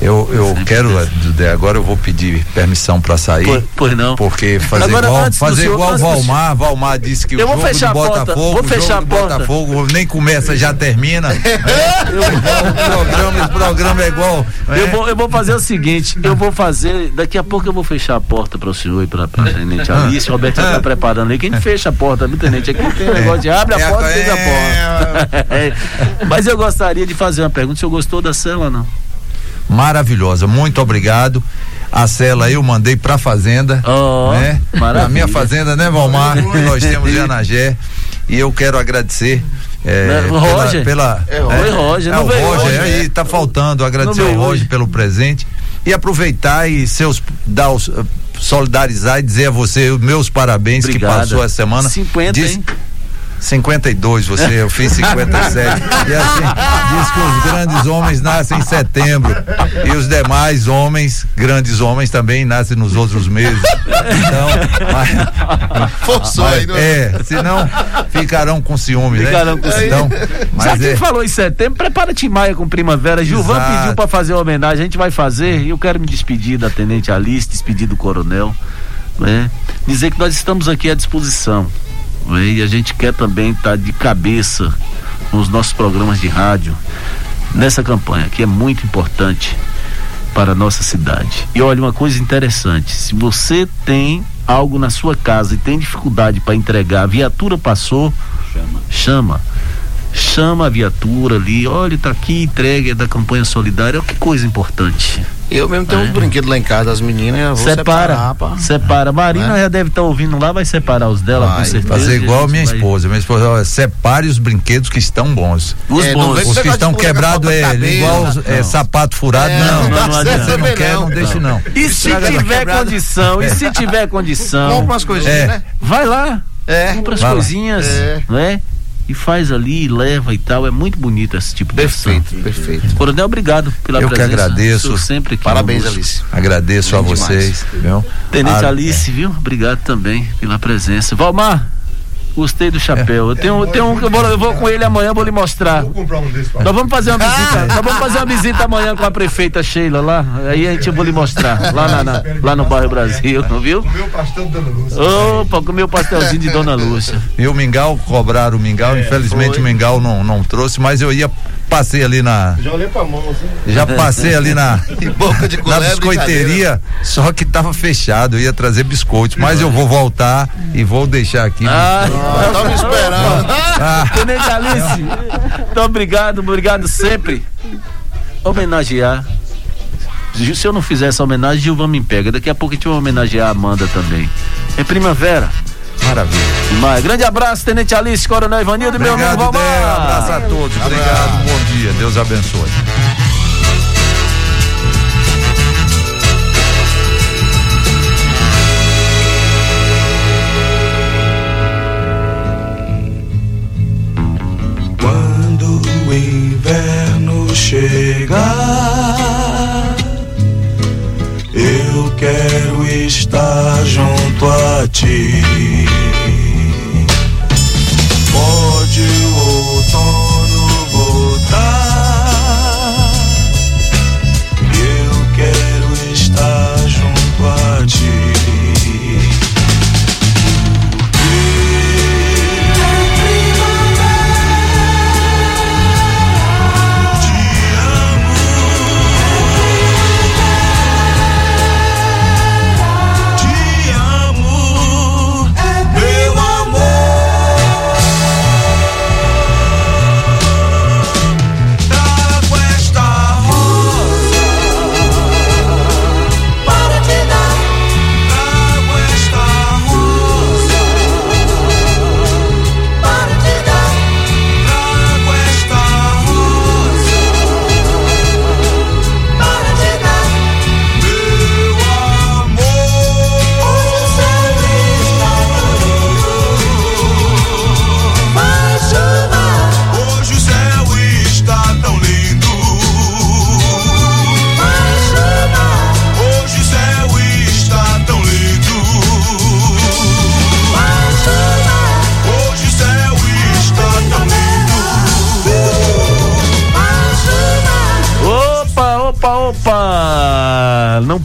Speaker 14: Eu, eu quero. Dudé, agora eu vou pedir permissão para sair.
Speaker 2: Pois, pois não.
Speaker 14: Porque fazer
Speaker 2: Agora,
Speaker 14: igual, fazer
Speaker 2: senhor-
Speaker 14: igual o Valmar, Valmar disse que
Speaker 2: Eu
Speaker 14: o
Speaker 2: vou
Speaker 14: jogo
Speaker 2: fechar
Speaker 14: do
Speaker 2: a porta,
Speaker 14: Botafogo,
Speaker 2: vou
Speaker 14: o
Speaker 2: fechar
Speaker 14: jogo
Speaker 2: a porta.
Speaker 14: Botafogo nem começa, já termina. o programa, esse programa é igual.
Speaker 2: Eu
Speaker 14: é.
Speaker 2: vou, eu vou fazer o seguinte, eu vou fazer, daqui a pouco eu vou fechar a porta para o senhor e para a tenente
Speaker 14: Ah.
Speaker 2: Alice, o Roberto já está preparando aí, que a gente fecha a porta, viu, tenente? Aqui tem um negócio de abre a
Speaker 14: É,
Speaker 2: porta e fecha a
Speaker 14: é.
Speaker 2: porta. É. Mas eu gostaria de fazer uma pergunta, o senhor gostou da cela ou não?
Speaker 14: Maravilhosa, muito obrigado. A cela eu mandei pra fazenda,
Speaker 2: Ó,
Speaker 14: né?
Speaker 2: maravilha.
Speaker 14: Na minha fazenda, né, Valmar? Que nós temos em Anagé. E eu quero agradecer. É,
Speaker 2: Né, o Roger?
Speaker 14: Pela,
Speaker 2: É, Roger, Roger,
Speaker 14: é,
Speaker 2: não
Speaker 14: o
Speaker 2: veio
Speaker 14: Roger, aí
Speaker 2: né?
Speaker 14: tá faltando. Agradecer ao Roger pelo presente e aproveitar e seus dar os, eh, solidarizar e dizer a você os meus parabéns
Speaker 2: Obrigado.
Speaker 14: que passou essa semana.
Speaker 2: 50,
Speaker 14: Diz-
Speaker 2: hein?
Speaker 14: 52, você, eu fiz 57. e assim, diz que os grandes homens nascem em setembro. E os demais homens, grandes homens, também nascem nos outros meses. Então, mas,
Speaker 1: Forçou
Speaker 14: mas-
Speaker 1: aí, não é?
Speaker 14: é, senão ficarão com ciúme,
Speaker 2: Ficarão
Speaker 14: né?
Speaker 2: com ciúme.
Speaker 14: Então,
Speaker 2: Já
Speaker 14: mas
Speaker 2: que
Speaker 14: é,
Speaker 2: falou em setembro, prepara-te em maio com primavera. Gilvan
Speaker 14: Exato.
Speaker 2: pediu para fazer uma homenagem, a gente vai fazer. E eu quero me despedir da Tenente Alice, despedir do Coronel. né? Dizer que nós estamos aqui à disposição. Né? E a gente quer também estar de cabeça nos nossos programas de rádio nessa campanha, que é muito importante para a nossa cidade. E olha, uma coisa interessante: se você tem algo na sua casa e tem dificuldade para entregar, a viatura passou, chama. Chama a viatura ali, olha, tá aqui, entregue, é da campanha solidária. Olha que coisa importante.
Speaker 1: Eu mesmo tenho
Speaker 2: É.
Speaker 1: uns brinquedos lá em casa das meninas, eu vou
Speaker 2: separa,
Speaker 1: separar, pá.
Speaker 2: separa. Marina
Speaker 1: Né?
Speaker 2: já deve estar ouvindo lá, vai separar os dela, com
Speaker 1: Vai,
Speaker 2: certeza.
Speaker 14: fazer igual a minha
Speaker 2: vai-
Speaker 14: esposa. Minha esposa, olha, separe os brinquedos que estão bons.
Speaker 2: Os
Speaker 1: É,
Speaker 2: bons.
Speaker 1: com
Speaker 14: Os que estão quebrados é
Speaker 1: cabelo,
Speaker 14: igual os- é,
Speaker 2: não.
Speaker 14: sapato furado,
Speaker 1: É,
Speaker 14: não.
Speaker 1: não
Speaker 14: não, você não quer,
Speaker 1: não.
Speaker 14: deixe não.
Speaker 2: E se tiver condição, e se tiver condição,
Speaker 1: Compra umas coisinhas,
Speaker 14: É.
Speaker 1: né?
Speaker 2: vai lá,
Speaker 1: É.
Speaker 2: compra as coisinhas,
Speaker 1: É.
Speaker 2: é? E faz ali, leva e tal. É muito bonito esse tipo de ação.
Speaker 1: Perfeito, perfeito.
Speaker 2: Coronel, obrigado pela
Speaker 14: Eu que
Speaker 2: presença.
Speaker 14: agradeço.
Speaker 2: Sou sempre aqui.
Speaker 1: Parabéns. Alice.
Speaker 14: Agradeço a
Speaker 1: Bem
Speaker 14: vocês. Viu?
Speaker 2: Tenente
Speaker 14: Ah,
Speaker 2: Alice, viu? Obrigado também pela presença. Valmar, gostei do chapéu. Eu tenho, eu tenho um que eu vou, eu vou com ele amanhã, vou lhe mostrar.
Speaker 12: Vou comprar um desse pra
Speaker 2: Nós vamos fazer uma visita. Nós vamos fazer uma visita amanhã com a prefeita Sheila lá. Aí a gente eu vou lhe mostrar. Lá, na, na- lá no bairro Brasil, não viu?
Speaker 12: Meu pastel Dona Lúcia.
Speaker 2: Opa, comer o pastelzinho de Dona Lúcia.
Speaker 14: E o Mingau, cobraram o Mingau, infelizmente
Speaker 2: foi.
Speaker 14: o Mingau não, não trouxe, mas eu ia, passei ali na,
Speaker 12: Já olhei pra mão assim.
Speaker 14: já passei ali na,
Speaker 1: E boca de
Speaker 14: na biscoiteria, só que tava fechado, eu ia trazer biscoitos, mas eu vou voltar e vou deixar aqui.
Speaker 2: Ah,
Speaker 1: brincadeira. Tá me esperando.
Speaker 14: Ah,
Speaker 2: Tenente Alice, muito obrigado, obrigado sempre. Homenagear. Se eu não fizer essa homenagem, Gilvan me pega. Daqui a pouco a gente vai homenagear a Amanda também. É primavera.
Speaker 14: Maravilha.
Speaker 2: Mas, grande abraço, Tenente Alice, Coronel Ivanildo e meu amigo
Speaker 14: Obrigado,
Speaker 2: Valmar.
Speaker 14: Dé, abraço a todos. Obrigado, bom dia, Deus abençoe.
Speaker 15: Quando o inverno chegar, eu quero estar junto a ti. Pode o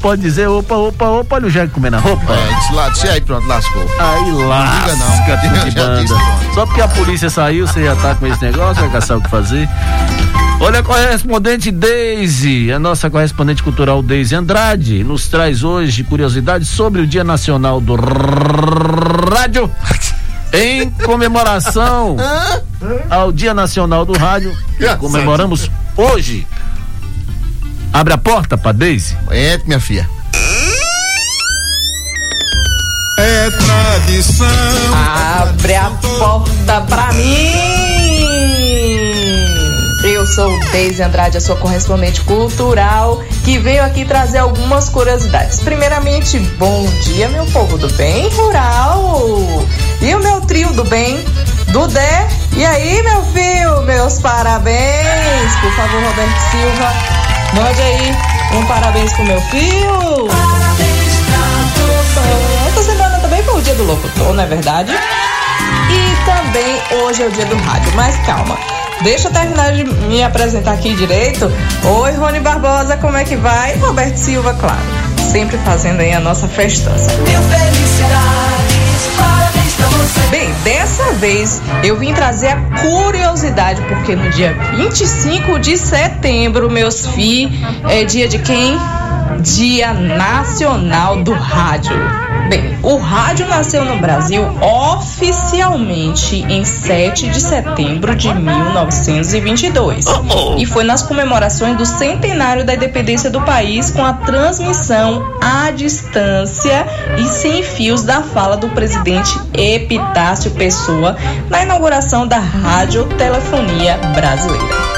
Speaker 2: pode dizer opa, opa, opa, olha o Jair comendo a roupa.
Speaker 1: É, disse aí, pronto, lascou.
Speaker 2: Aí lasca,
Speaker 1: diga não.
Speaker 2: tu de banda.
Speaker 1: disse.
Speaker 2: Só porque a polícia saiu, você já tá com esse negócio, vai caçar o que fazer. Olha a correspondente Deise, a nossa correspondente cultural Deise Andrade, nos traz hoje curiosidades sobre o Dia Nacional do Rádio. Em comemoração ao Dia Nacional do Rádio, comemoramos hoje. Abre a porta pra Deise.
Speaker 1: Entre, minha filha.
Speaker 5: É tradição.
Speaker 16: Abre a porta pra mim! Eu sou Deise Andrade, a sua correspondente cultural, que veio aqui trazer algumas curiosidades. Primeiramente, bom dia, meu povo do bem rural! E o meu trio do bem, Dudé. E aí, meu filho, meus parabéns! Por favor, Roberto Silva, mande aí um parabéns pro meu filho! Essa semana também foi o dia do locutor, não é verdade? E também hoje é o dia do rádio, mas calma. Deixa eu terminar de me apresentar aqui direito. Oi, Rony Barbosa, como é que vai? Roberto Silva, claro. Sempre fazendo aí a nossa festança. Bem, dessa vez eu vim trazer a curiosidade, porque no dia 25 de setembro, meus filhos, é dia de quem? Dia Nacional do Rádio. Bem, o rádio nasceu no Brasil oficialmente em 7 de setembro de 1922 e foi nas comemorações do centenário da independência do país com a transmissão à distância e sem fios da fala do presidente Epitácio Pessoa na inauguração da radiotelefonia brasileira.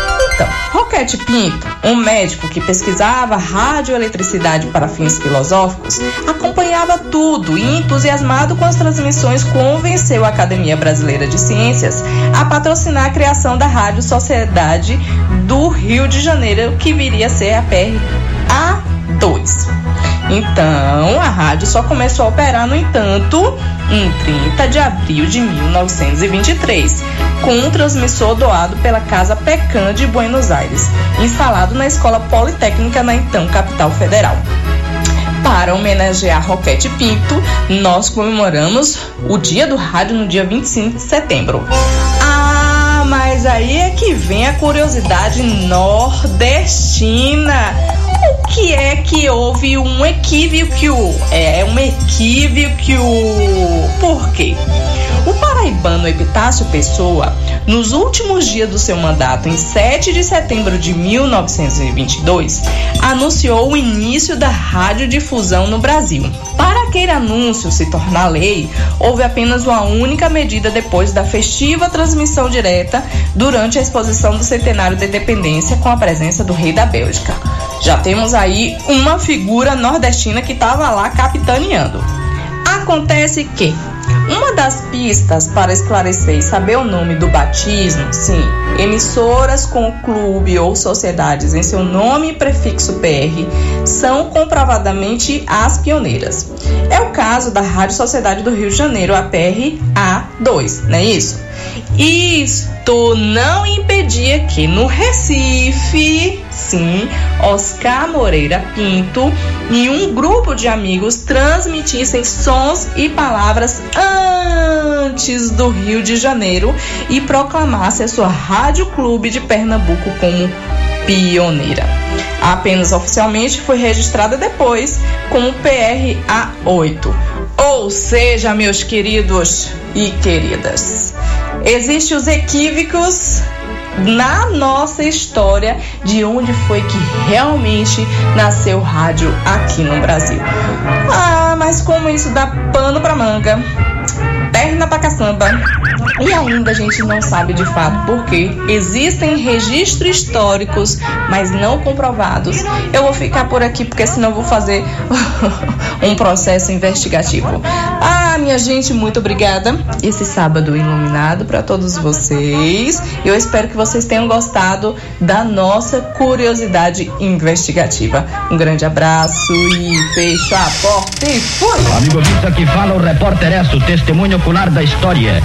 Speaker 16: Então, Roquete Pinto, um médico que pesquisava radioeletricidade para fins filosóficos, acompanhava tudo e, entusiasmado com as transmissões, convenceu a Academia Brasileira de Ciências a patrocinar a criação da Rádio Sociedade do Rio de Janeiro, que viria a ser a PRA2. Então, a rádio só começou a operar, no entanto, em 30 de abril de 1923, com um transmissor doado pela Casa Pecan de Buenos Aires, instalado na Escola Politécnica na então capital federal. Para homenagear Roquete Pinto, nós comemoramos o Dia do Rádio no dia 25 de setembro. Ah, mas aí é que vem a curiosidade nordestina. Que é que houve um equívoco? É um equívoco. Por quê? O paraibano Epitácio Pessoa, nos últimos dias do seu mandato, em 7 de setembro de 1922, anunciou o início da radiodifusão no Brasil. Para aquele anúncio se tornar lei, houve apenas uma única medida depois da festiva transmissão direta durante a exposição do centenário da independência com a presença do rei da Bélgica. Já temos aí uma figura nordestina que estava lá capitaneando. Acontece que uma das pistas para esclarecer e saber o nome do batismo, sim, emissoras com clube ou sociedades em seu nome e prefixo PR são comprovadamente as pioneiras. É o caso da Rádio Sociedade do Rio de Janeiro, a PRA2, não é isso? Isto não impedia que no Recife, sim, Oscar Moreira Pinto e um grupo de amigos transmitissem sons e palavras antes do Rio de Janeiro e proclamasse a sua Rádio Clube de Pernambuco como pioneira. Apenas oficialmente foi registrada depois como PRA8. Ou seja, meus queridos e queridas, existem os equívocos na nossa história de onde foi que realmente nasceu o rádio aqui no Brasil. Ah, mas como isso dá pano pra manga, perna pra caçamba. E ainda a gente não sabe de fato porque existem registros históricos, mas não comprovados. Eu vou ficar por aqui porque senão vou fazer um processo investigativo. Minha gente, muito obrigada. Esse sábado iluminado para todos vocês. Eu espero que vocês tenham gostado da nossa curiosidade investigativa. Um grande abraço e fecho a porta e fui!
Speaker 17: Amigo ouvinte, aqui fala o repórter Esso, testemunho ocular da história.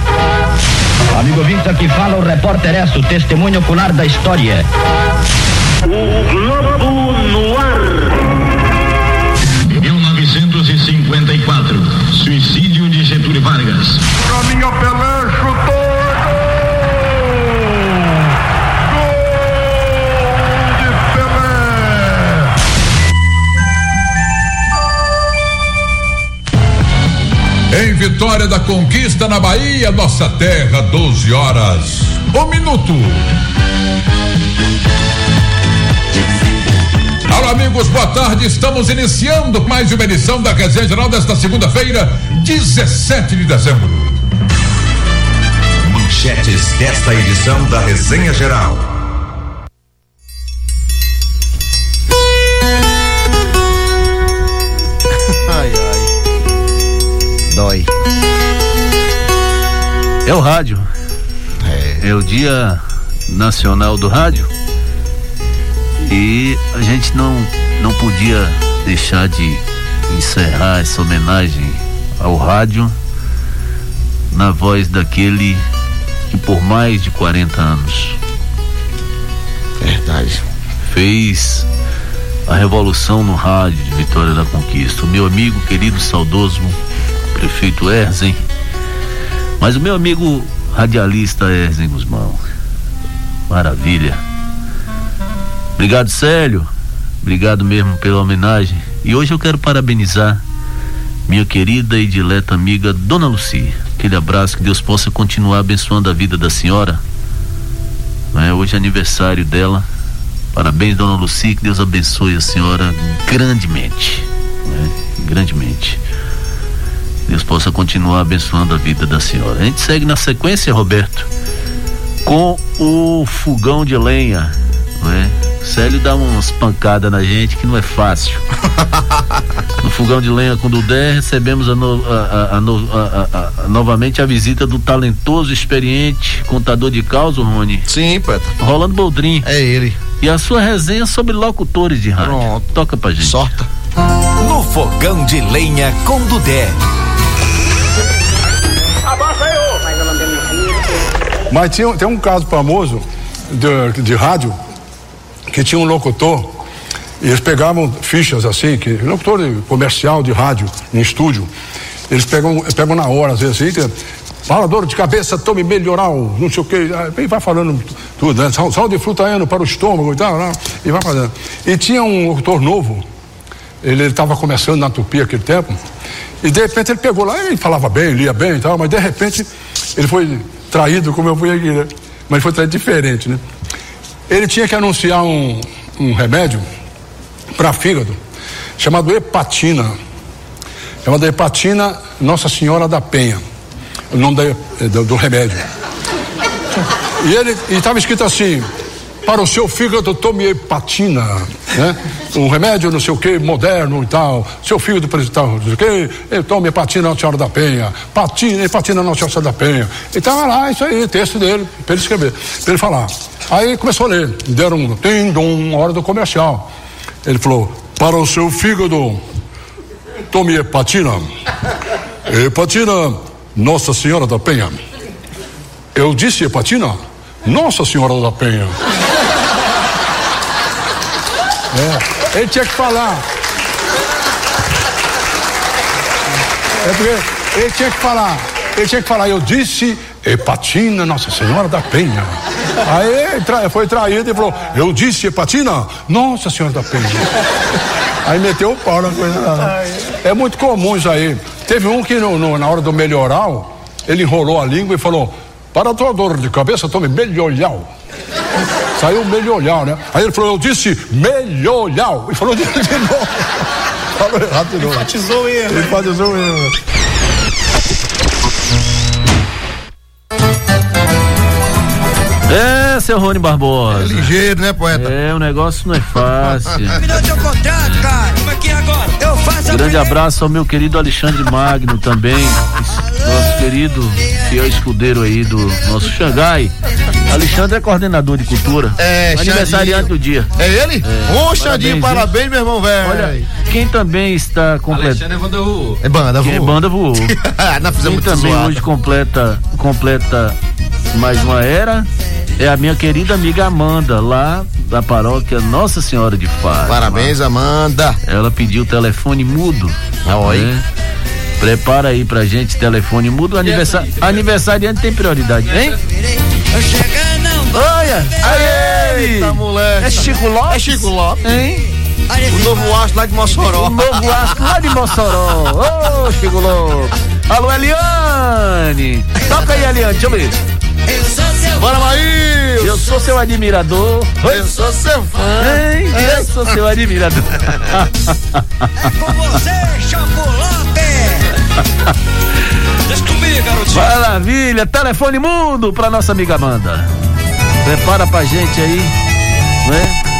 Speaker 17: Amigo ouvinte, aqui fala o repórter Esso, testemunho ocular da história.
Speaker 18: O Globo Vitória da Conquista na Bahia, nossa terra, 12 horas. Um minuto. Alô, amigos, boa tarde. Estamos iniciando mais uma edição da Resenha Geral desta segunda-feira, 17 de dezembro.
Speaker 19: Manchetes desta edição da Resenha Geral.
Speaker 1: Dói.
Speaker 2: É o rádio. É. o Dia Nacional do Rádio. E a gente não, não podia deixar de encerrar essa homenagem ao rádio na voz daquele que por mais de 40 anos
Speaker 1: Verdade.
Speaker 2: fez a revolução no rádio de Vitória da Conquista. O meu amigo querido, saudoso prefeito Erzen, mas o meu amigo radialista Erzen Guzmão. Maravilha. Obrigado, Célio. Obrigado mesmo pela homenagem. E hoje eu quero parabenizar minha querida e dileta amiga Dona Lucia. Aquele abraço, que Deus possa continuar abençoando a vida da senhora. Né? Hoje é aniversário dela. Parabéns, Dona Lucia, que Deus abençoe a senhora grandemente. né? Grandemente. Deus possa continuar abençoando a vida da senhora. A gente segue na sequência, Roberto, com o fogão de lenha, não é? Célio dá umas pancadas na gente que não é fácil. no fogão de lenha com o Dudé recebemos a no- a- a- a no- a- a- a- novamente a visita do talentoso, experiente contador de causa, Rony.
Speaker 1: Sim, poeta.
Speaker 2: Rolando Boldrin.
Speaker 1: É ele.
Speaker 2: E a sua resenha sobre locutores de rádio.
Speaker 1: Pronto.
Speaker 2: Toca pra gente.
Speaker 1: Sorta.
Speaker 19: No fogão de lenha com Dudé.
Speaker 20: Mas tinha, tem um caso famoso de, de rádio que tinha um locutor e eles pegavam fichas assim, que locutor de- comercial de rádio em estúdio, eles pegam, pegam na hora, às vezes assim, fala dor de cabeça, tome melhoral, não sei o que, e vai falando tudo, né? Sal, de fruta ano para o estômago e tal, né? e vai fazendo. E tinha um locutor novo, ele estava começando na Tupi aquele tempo, e de repente ele pegou lá, ele falava bem, lia bem e tal, mas de repente ele foi traído, como eu fui aqui, né? Mas foi traído diferente, né? Ele tinha que anunciar um, um remédio para fígado, chamado hepatina. Chamado hepatina Nossa Senhora da Penha. O nome da- do, do remédio. E ele estava escrito assim: para o seu fígado tome hepatina, né? Um remédio não sei o que, moderno e tal. Seu fígado tal, não sei o que, tome hepatina Nossa Senhora da Penha. Patina, hepatina Nossa Senhora da Penha. E tava lá, isso aí, texto dele, para ele escrever, para ele falar. Aí começou a ler, deram um tem uma hora do comercial. Ele falou: para o seu fígado, tome hepatina. Hepatina Nossa Senhora da Penha. Eu disse hepatina? Nossa Senhora da Penha. É, ele tinha que falar. É porque ele tinha que falar. Ele tinha que falar, eu disse hepatina Nossa Senhora da Penha. Aí tra- foi traído e falou, eu disse hepatina Nossa Senhora da Penha. Aí meteu o pau na coisa. É muito comum isso aí. Teve um que no- no- na hora do melhoral, ele enrolou a língua e falou, para a tua dor de cabeça, tome melhoral. Saiu melhoral, né? Aí ele falou, eu disse melhoral. E falou de, de novo. Falou errado de novo.
Speaker 1: Enfatizou o erro.
Speaker 20: Enfatizou o erro.
Speaker 2: É, seu Rony Barbosa.
Speaker 1: É ligeiro, né, poeta?
Speaker 2: É, o negócio não é fácil.
Speaker 21: Me dá o teu contrato, cara. Como é que é agora? Eu faço a
Speaker 2: Grande abraço ao meu querido Alexandre Magno também, nosso querido fiel escudeiro aí do nosso Xangai. Alexandre é coordenador de cultura.
Speaker 1: É,
Speaker 2: aniversariante do dia.
Speaker 1: É ele? Ô, Xandinho,
Speaker 2: hein?
Speaker 1: parabéns, meu irmão, velho.
Speaker 2: Olha, quem também está completando.
Speaker 22: é Banda Ru.
Speaker 1: É banda,
Speaker 2: Quem é
Speaker 1: voou.
Speaker 2: banda voou.
Speaker 1: Nós fizemos
Speaker 2: Quem
Speaker 1: muito
Speaker 2: também
Speaker 1: zoada.
Speaker 2: hoje completa, completa mais uma era é a minha querida amiga Amanda, lá da paróquia Nossa Senhora de Fátima.
Speaker 1: Parabéns, Amanda.
Speaker 2: Ela pediu o telefone mudo.
Speaker 1: Oi.
Speaker 2: né? Prepara aí pra gente telefone mudo. Aniversa aniversariante tem prioridade, hein? Olha! Ele!
Speaker 1: Eita, moleque.
Speaker 2: É Chico Lopes?
Speaker 1: É Chico Lopes.
Speaker 2: Hein?
Speaker 1: O novo astro lá de Mossoró.
Speaker 2: O novo astro lá de Mossoró. Ô, Chico louco. Alô, Eliane. Toca aí, Eliane, deixa eu ver.
Speaker 1: Bora, Maíl!
Speaker 2: Eu sou seu admirador.
Speaker 1: Eu sou seu fã.
Speaker 2: Hein? Eu sou seu admirador.
Speaker 21: Com você, Chapolote! Deixa comigo, garotinho.
Speaker 2: Maravilha. Telefone mundo pra nossa amiga Amanda. Prepara pra gente aí, né?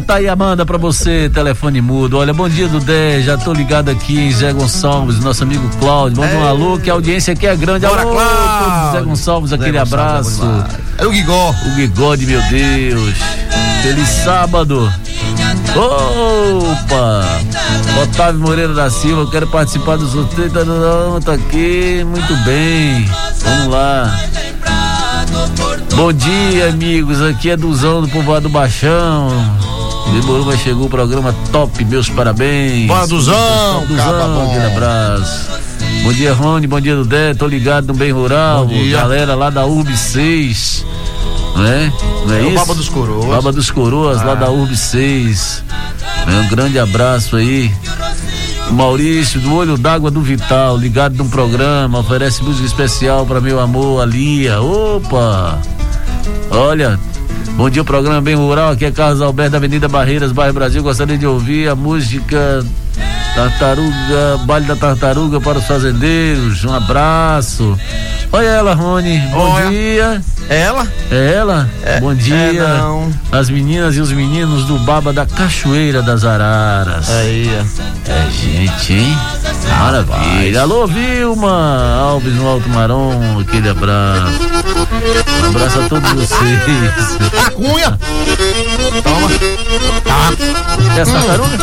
Speaker 2: Tá aí Amanda pra você, telefone mudo. Olha, bom dia do 10, já tô ligado aqui em Zé Gonçalves, nosso amigo Cláudio. Manda um alô, que a audiência aqui é grande.
Speaker 1: Bora,
Speaker 2: alô,
Speaker 1: Cláudio.
Speaker 2: todos Zé Gonçalves, aquele
Speaker 1: Gonçalves,
Speaker 2: abraço.
Speaker 1: vamos lá. É o Guigó.
Speaker 2: O Bigode, meu Deus. Feliz sábado. Opa! Otávio Moreira da Silva, eu quero participar do sorteio. Tá, tá, tá aqui, muito bem. Vamos lá. Bom dia, amigos. Aqui é Duzão do Povoado Baixão. Demorou, mas chegou o programa top. Meus parabéns.
Speaker 1: Bora, Duzão,
Speaker 2: Duzão,
Speaker 1: caba bom.
Speaker 2: aquele abraço. Bom dia, Rony. Bom dia, Dudé. Tô ligado no Bem Rural. Galera lá da URB 6. Não é? Não é,
Speaker 1: É
Speaker 2: isso?
Speaker 1: Baba dos Coroas.
Speaker 2: Baba dos Coroas, lá
Speaker 1: Ah.
Speaker 2: da URB 6. É, Um grande abraço aí. Maurício, do Olho d'Água do Vital, ligado num programa, oferece música especial para meu amor, a Lia. Opa! Olha, bom dia, programa bem rural. Aqui é Carlos Alberto, da Avenida Barreiras, bairro Brasil. Gostaria de ouvir a música Tartaruga, Baile da Tartaruga para os fazendeiros. Um abraço. Olha ela, Rony. Bom
Speaker 1: Olha.
Speaker 2: dia.
Speaker 1: É ela?
Speaker 2: É ela? Bom dia.
Speaker 1: é não.
Speaker 2: As meninas e os meninos do Baba da Cachoeira das Araras.
Speaker 1: Aí,
Speaker 2: É gente, hein? Maravilha. Alô, Vilma Alves no Alto Marom, aquele abraço. Um abraço a todos vocês.
Speaker 1: A cunha! Toma. Tá.
Speaker 2: É essa tartaruga?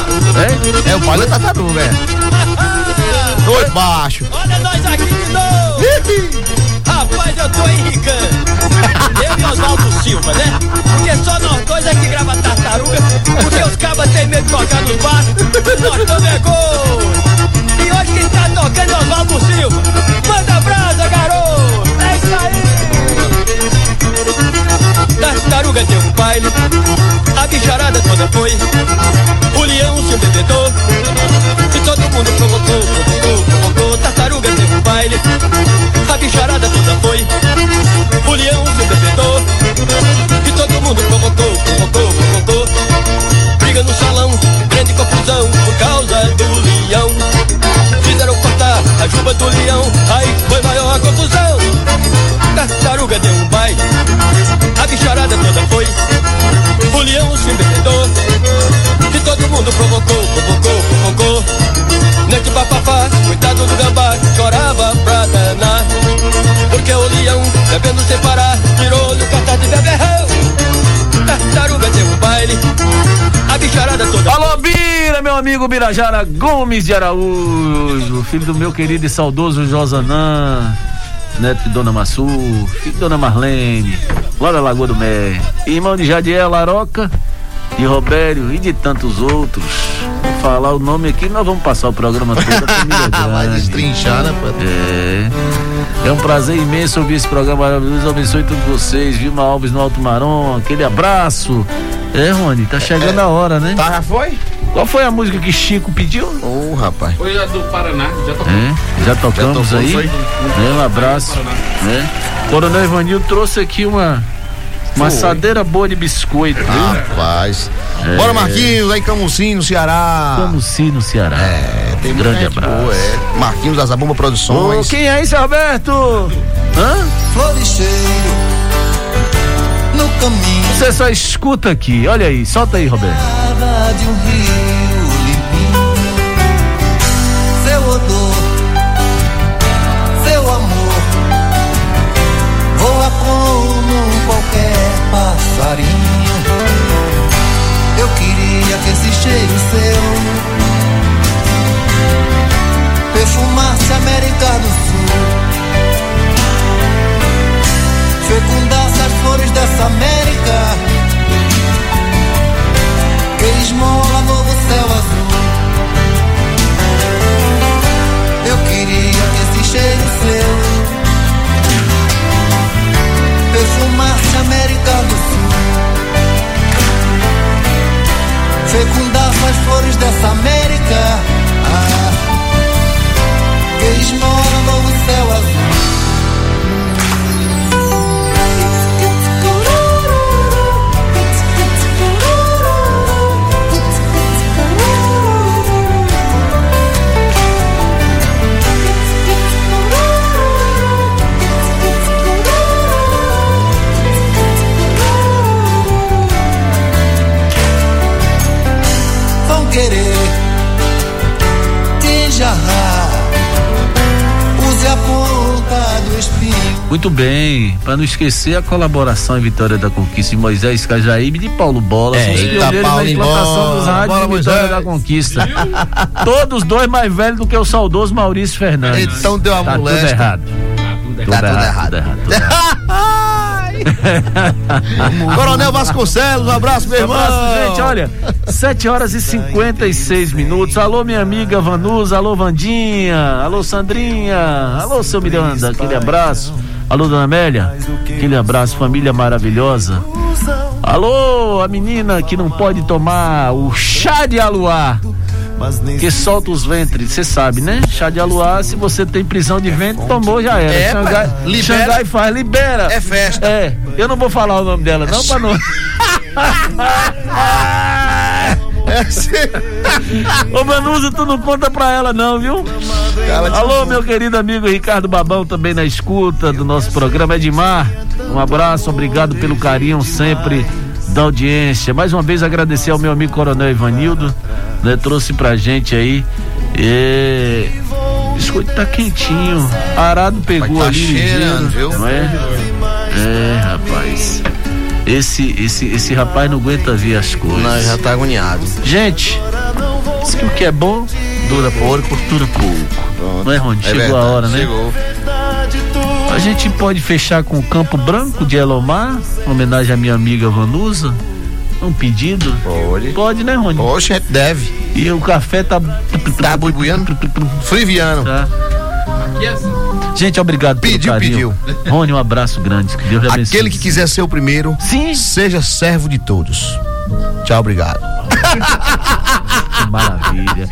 Speaker 2: É?
Speaker 1: É o baile da tartaruga, é. Dois baixo.
Speaker 21: Olha nós aqui de novo! Rapaz, eu tô enricando! Eu e Oswaldo Silva, né? Porque só nós dois é que grava tartaruga, porque os cabas têm medo de tocar nos bares, e nós estamos é gol! E hoje quem tá tocando é Oswaldo Silva! Manda brasa, garoto! É isso aí! Tartaruga deu um baile, a bicharada toda foi, o leão se embebedou, e todo mundo provocou, provocou, provocou, tartaruga deu um baile, a bicharada toda foi, o leão se embebedou, e todo mundo provocou, provocou, provocou, briga no salão, grande confusão por causa do leão, fizeram cortar a juba do leão, aí o leão se embebedou, e todo mundo provocou, provocou, provocou. Nesse papapá, coitado do gambá, chorava pra danar. Porque o leão, bebendo sem parar, tirou-lhe o cartaz de beberrão. Tartaruga deu um baile, a bicharada toda.
Speaker 2: Alô, Bira, meu amigo Birajara Gomes de Araújo, filho do meu querido e saudoso Josanã. Neto de Dona Massu, filho de Dona Marlene, lá da Lagoa do Mé, irmão de Jadiel Laroca, de Robério e de tantos outros. Vou falar o nome aqui, nós vamos passar o programa todo. a família
Speaker 1: Vai destrinchar, né?
Speaker 2: É. É um prazer imenso ouvir esse programa maravilhoso. Deus abençoe todos vocês. Vilma Alves no Alto Marom, aquele abraço. É, Rony, tá chegando a hora, né?
Speaker 1: Tá, já foi?
Speaker 2: Qual foi a música que Chico pediu?
Speaker 1: Ô, rapaz.
Speaker 22: Foi a do Paraná, já tocou.
Speaker 2: É, já tocamos
Speaker 1: tocou,
Speaker 2: aí.
Speaker 1: foi?
Speaker 2: Um abraço. Né? Coronel Ivanildo trouxe aqui uma, uma
Speaker 1: Foi.
Speaker 2: assadeira boa de biscoito. viu?
Speaker 1: Rapaz.
Speaker 2: É.
Speaker 1: Bora, Marquinhos, aí em Camusim, no Ceará.
Speaker 2: Camusim, no Ceará.
Speaker 1: É, tem muita
Speaker 2: Grande abraço.
Speaker 1: boa, é. Marquinhos da Zabumba
Speaker 2: Ô,
Speaker 1: Produções.
Speaker 2: quem é isso, Alberto? Hã?
Speaker 4: Floricheiro caminho
Speaker 2: Você só escuta aqui. Olha aí, solta aí, Roberto.
Speaker 4: de um rio limpinho. Seu odor, seu amor, voa como qualquer passarinho. Eu queria que esse cheiro seu perfumasse a América do Sul. Fecundasse as flores dessa América que esmola novo céu azul. Eu queria que esse cheiro seu perfumasse a América do Sul. Fecundasse as flores dessa América ah, que esmola novo céu
Speaker 2: Muito bem, para não esquecer a colaboração em Vitória da Conquista de Moisés Cajaíbe e de Paulo Bola.
Speaker 1: É,
Speaker 2: São os pioneiros na
Speaker 1: Paulinho
Speaker 2: implantação
Speaker 1: Bola,
Speaker 2: dos rádios
Speaker 1: bora,
Speaker 2: de Vitória
Speaker 1: Moisés.
Speaker 2: da Conquista. Todos dois mais velhos do que o saudoso Maurício Fernandes.
Speaker 1: Então deu uma
Speaker 2: tá tudo
Speaker 1: moléstia.
Speaker 2: errado.
Speaker 1: Tá tudo errado.
Speaker 2: tudo errado.
Speaker 1: Coronel Vasconcelos, um abraço, meu
Speaker 2: Um
Speaker 1: irmão.
Speaker 2: abraço, gente. Olha, 7 horas e 56 minutos. Alô, minha amiga Vanusa. Alô, Vandinha. Alô, Sandrinha. Alô, seu Miranda. Aquele abraço. Alô, dona Amélia. Aquele abraço, família maravilhosa. Alô, a menina que não pode tomar o chá de aluá. Que solta os ventres, você sabe, né? Chá de aluá, se você tem prisão de ventre, tomou, já era.
Speaker 1: É,
Speaker 2: Xangai,
Speaker 1: libera.
Speaker 2: Xangai faz, libera.
Speaker 1: É festa.
Speaker 2: É, eu não vou falar o nome dela, não, pra não. Ô Manusa, tu não conta pra ela não, viu? Alô, meu querido amigo Ricardo Babão, também na escuta do nosso programa Edmar. Um abraço, obrigado pelo carinho sempre da audiência. Mais uma vez agradecer ao meu amigo Coronel Ivanildo, né? Trouxe pra gente aí. É... Biscoito tá quentinho. Arado pegou
Speaker 1: tá
Speaker 2: ali,
Speaker 1: cheirando,
Speaker 2: ligeiro,
Speaker 1: viu?
Speaker 2: não é? É, rapaz. Esse, esse, esse rapaz não aguenta ver as coisas.
Speaker 1: Não, já tá agoniado.
Speaker 2: Gente, diz que o que é bom dura pouco, dura pouco. Não é, Rony?
Speaker 1: É
Speaker 2: Chegou
Speaker 1: verdade,
Speaker 2: a hora, né?
Speaker 1: Chegou.
Speaker 2: A gente pode fechar com o Campo Branco de Elomar, em homenagem à minha amiga Vanusa. Um pedido?
Speaker 1: Pode.
Speaker 2: Pode, né, Rony?
Speaker 1: Oxe, a gente deve.
Speaker 2: E o café tá.
Speaker 1: Tá buibuiando? Friviano.
Speaker 2: Tá.
Speaker 22: Aqui é assim.
Speaker 2: Gente, obrigado pelo
Speaker 1: Pediu,
Speaker 2: carinho. Rony, um abraço grande. Que Deus abençoe.
Speaker 1: Aquele que quiser ser o primeiro,
Speaker 2: Sim.
Speaker 1: seja servo de todos. Tchau, obrigado.
Speaker 2: Maravilha.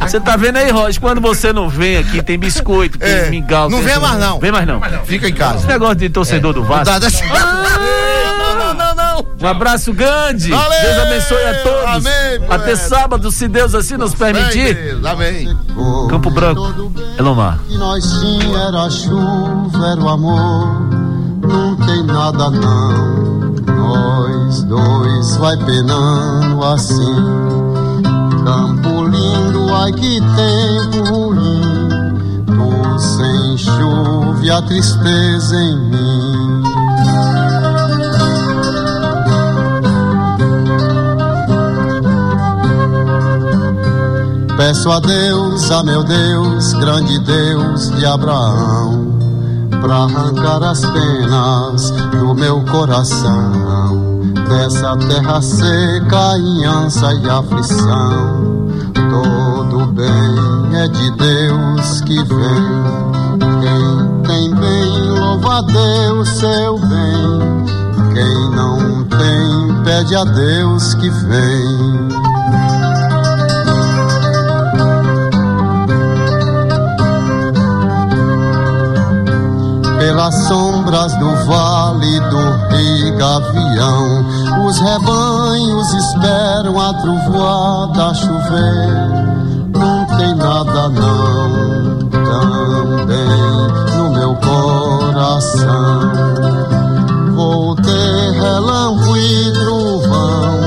Speaker 2: Você tá vendo aí, Roger? Quando você não vem aqui, tem biscoito, tem
Speaker 1: É,
Speaker 2: mingau.
Speaker 1: não vem mais não.
Speaker 2: Vem mais não.
Speaker 1: Fica em
Speaker 2: Esse
Speaker 1: casa.
Speaker 2: negócio de torcedor do Vasco.
Speaker 1: Dá- dá-
Speaker 2: Ah,
Speaker 1: Não, não, não.
Speaker 2: Um abraço grande.
Speaker 1: Valeu.
Speaker 2: Deus abençoe a todos.
Speaker 1: Amém,
Speaker 2: Até sábado, se Deus assim nos permitir.
Speaker 1: Deus, Amém.
Speaker 2: Campo Branco, Elomar.
Speaker 23: que nós sim era a chuva, era o amor, não tem nada não. Nós dois vai penando assim. Campo lindo, ai que tempo ruim. Tô sem chuva e a tristeza em mim. Peço a Deus, a meu Deus, grande Deus de Abraão, pra arrancar as penas do meu coração. Dessa terra seca em ânsia e aflição. Todo bem é de Deus que vem. Quem tem bem, louva a Deus seu bem. Quem não tem, pede a Deus que vem. pelas sombras do vale do rio Gavião. Os rebanhos esperam a trovoada chover. Não tem nada não, também no meu coração. Vou ter relâmpago e trovão,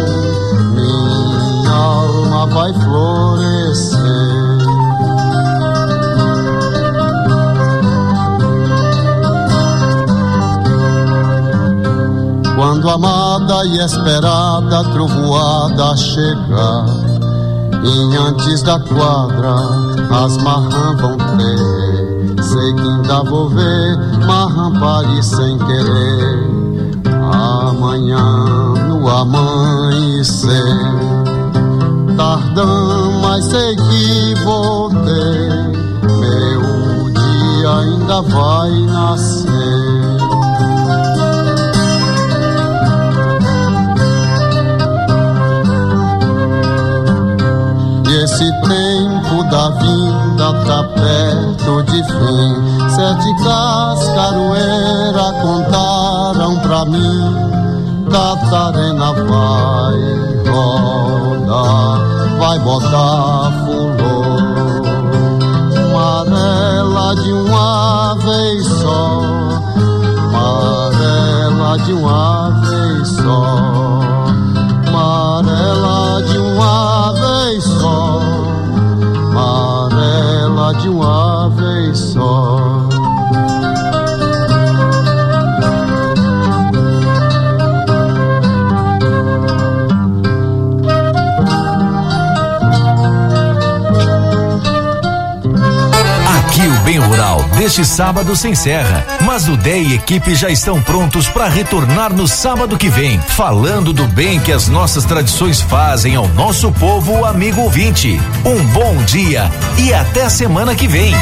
Speaker 23: minha alma vai florescer. Amada e esperada trovoada chegar, e antes da quadra as marrãs vão ter. Sei que ainda vou ver marrã parir sem querer. Amanhã no amanhecer, tardão, mas sei que vou ter. Meu dia ainda vai nascer. Da vinda tá perto de fim. Sete cascaroeira contaram pra mim. Catarina vai rodar, vai botar fulô. Amarela de uma vez só, amarela de uma vez só,
Speaker 19: deste sábado se encerra, mas o DEI e equipe já estão prontos para retornar no sábado que vem, falando do bem que as nossas tradições fazem ao nosso povo amigo ouvinte. Um bom dia e até semana que vem.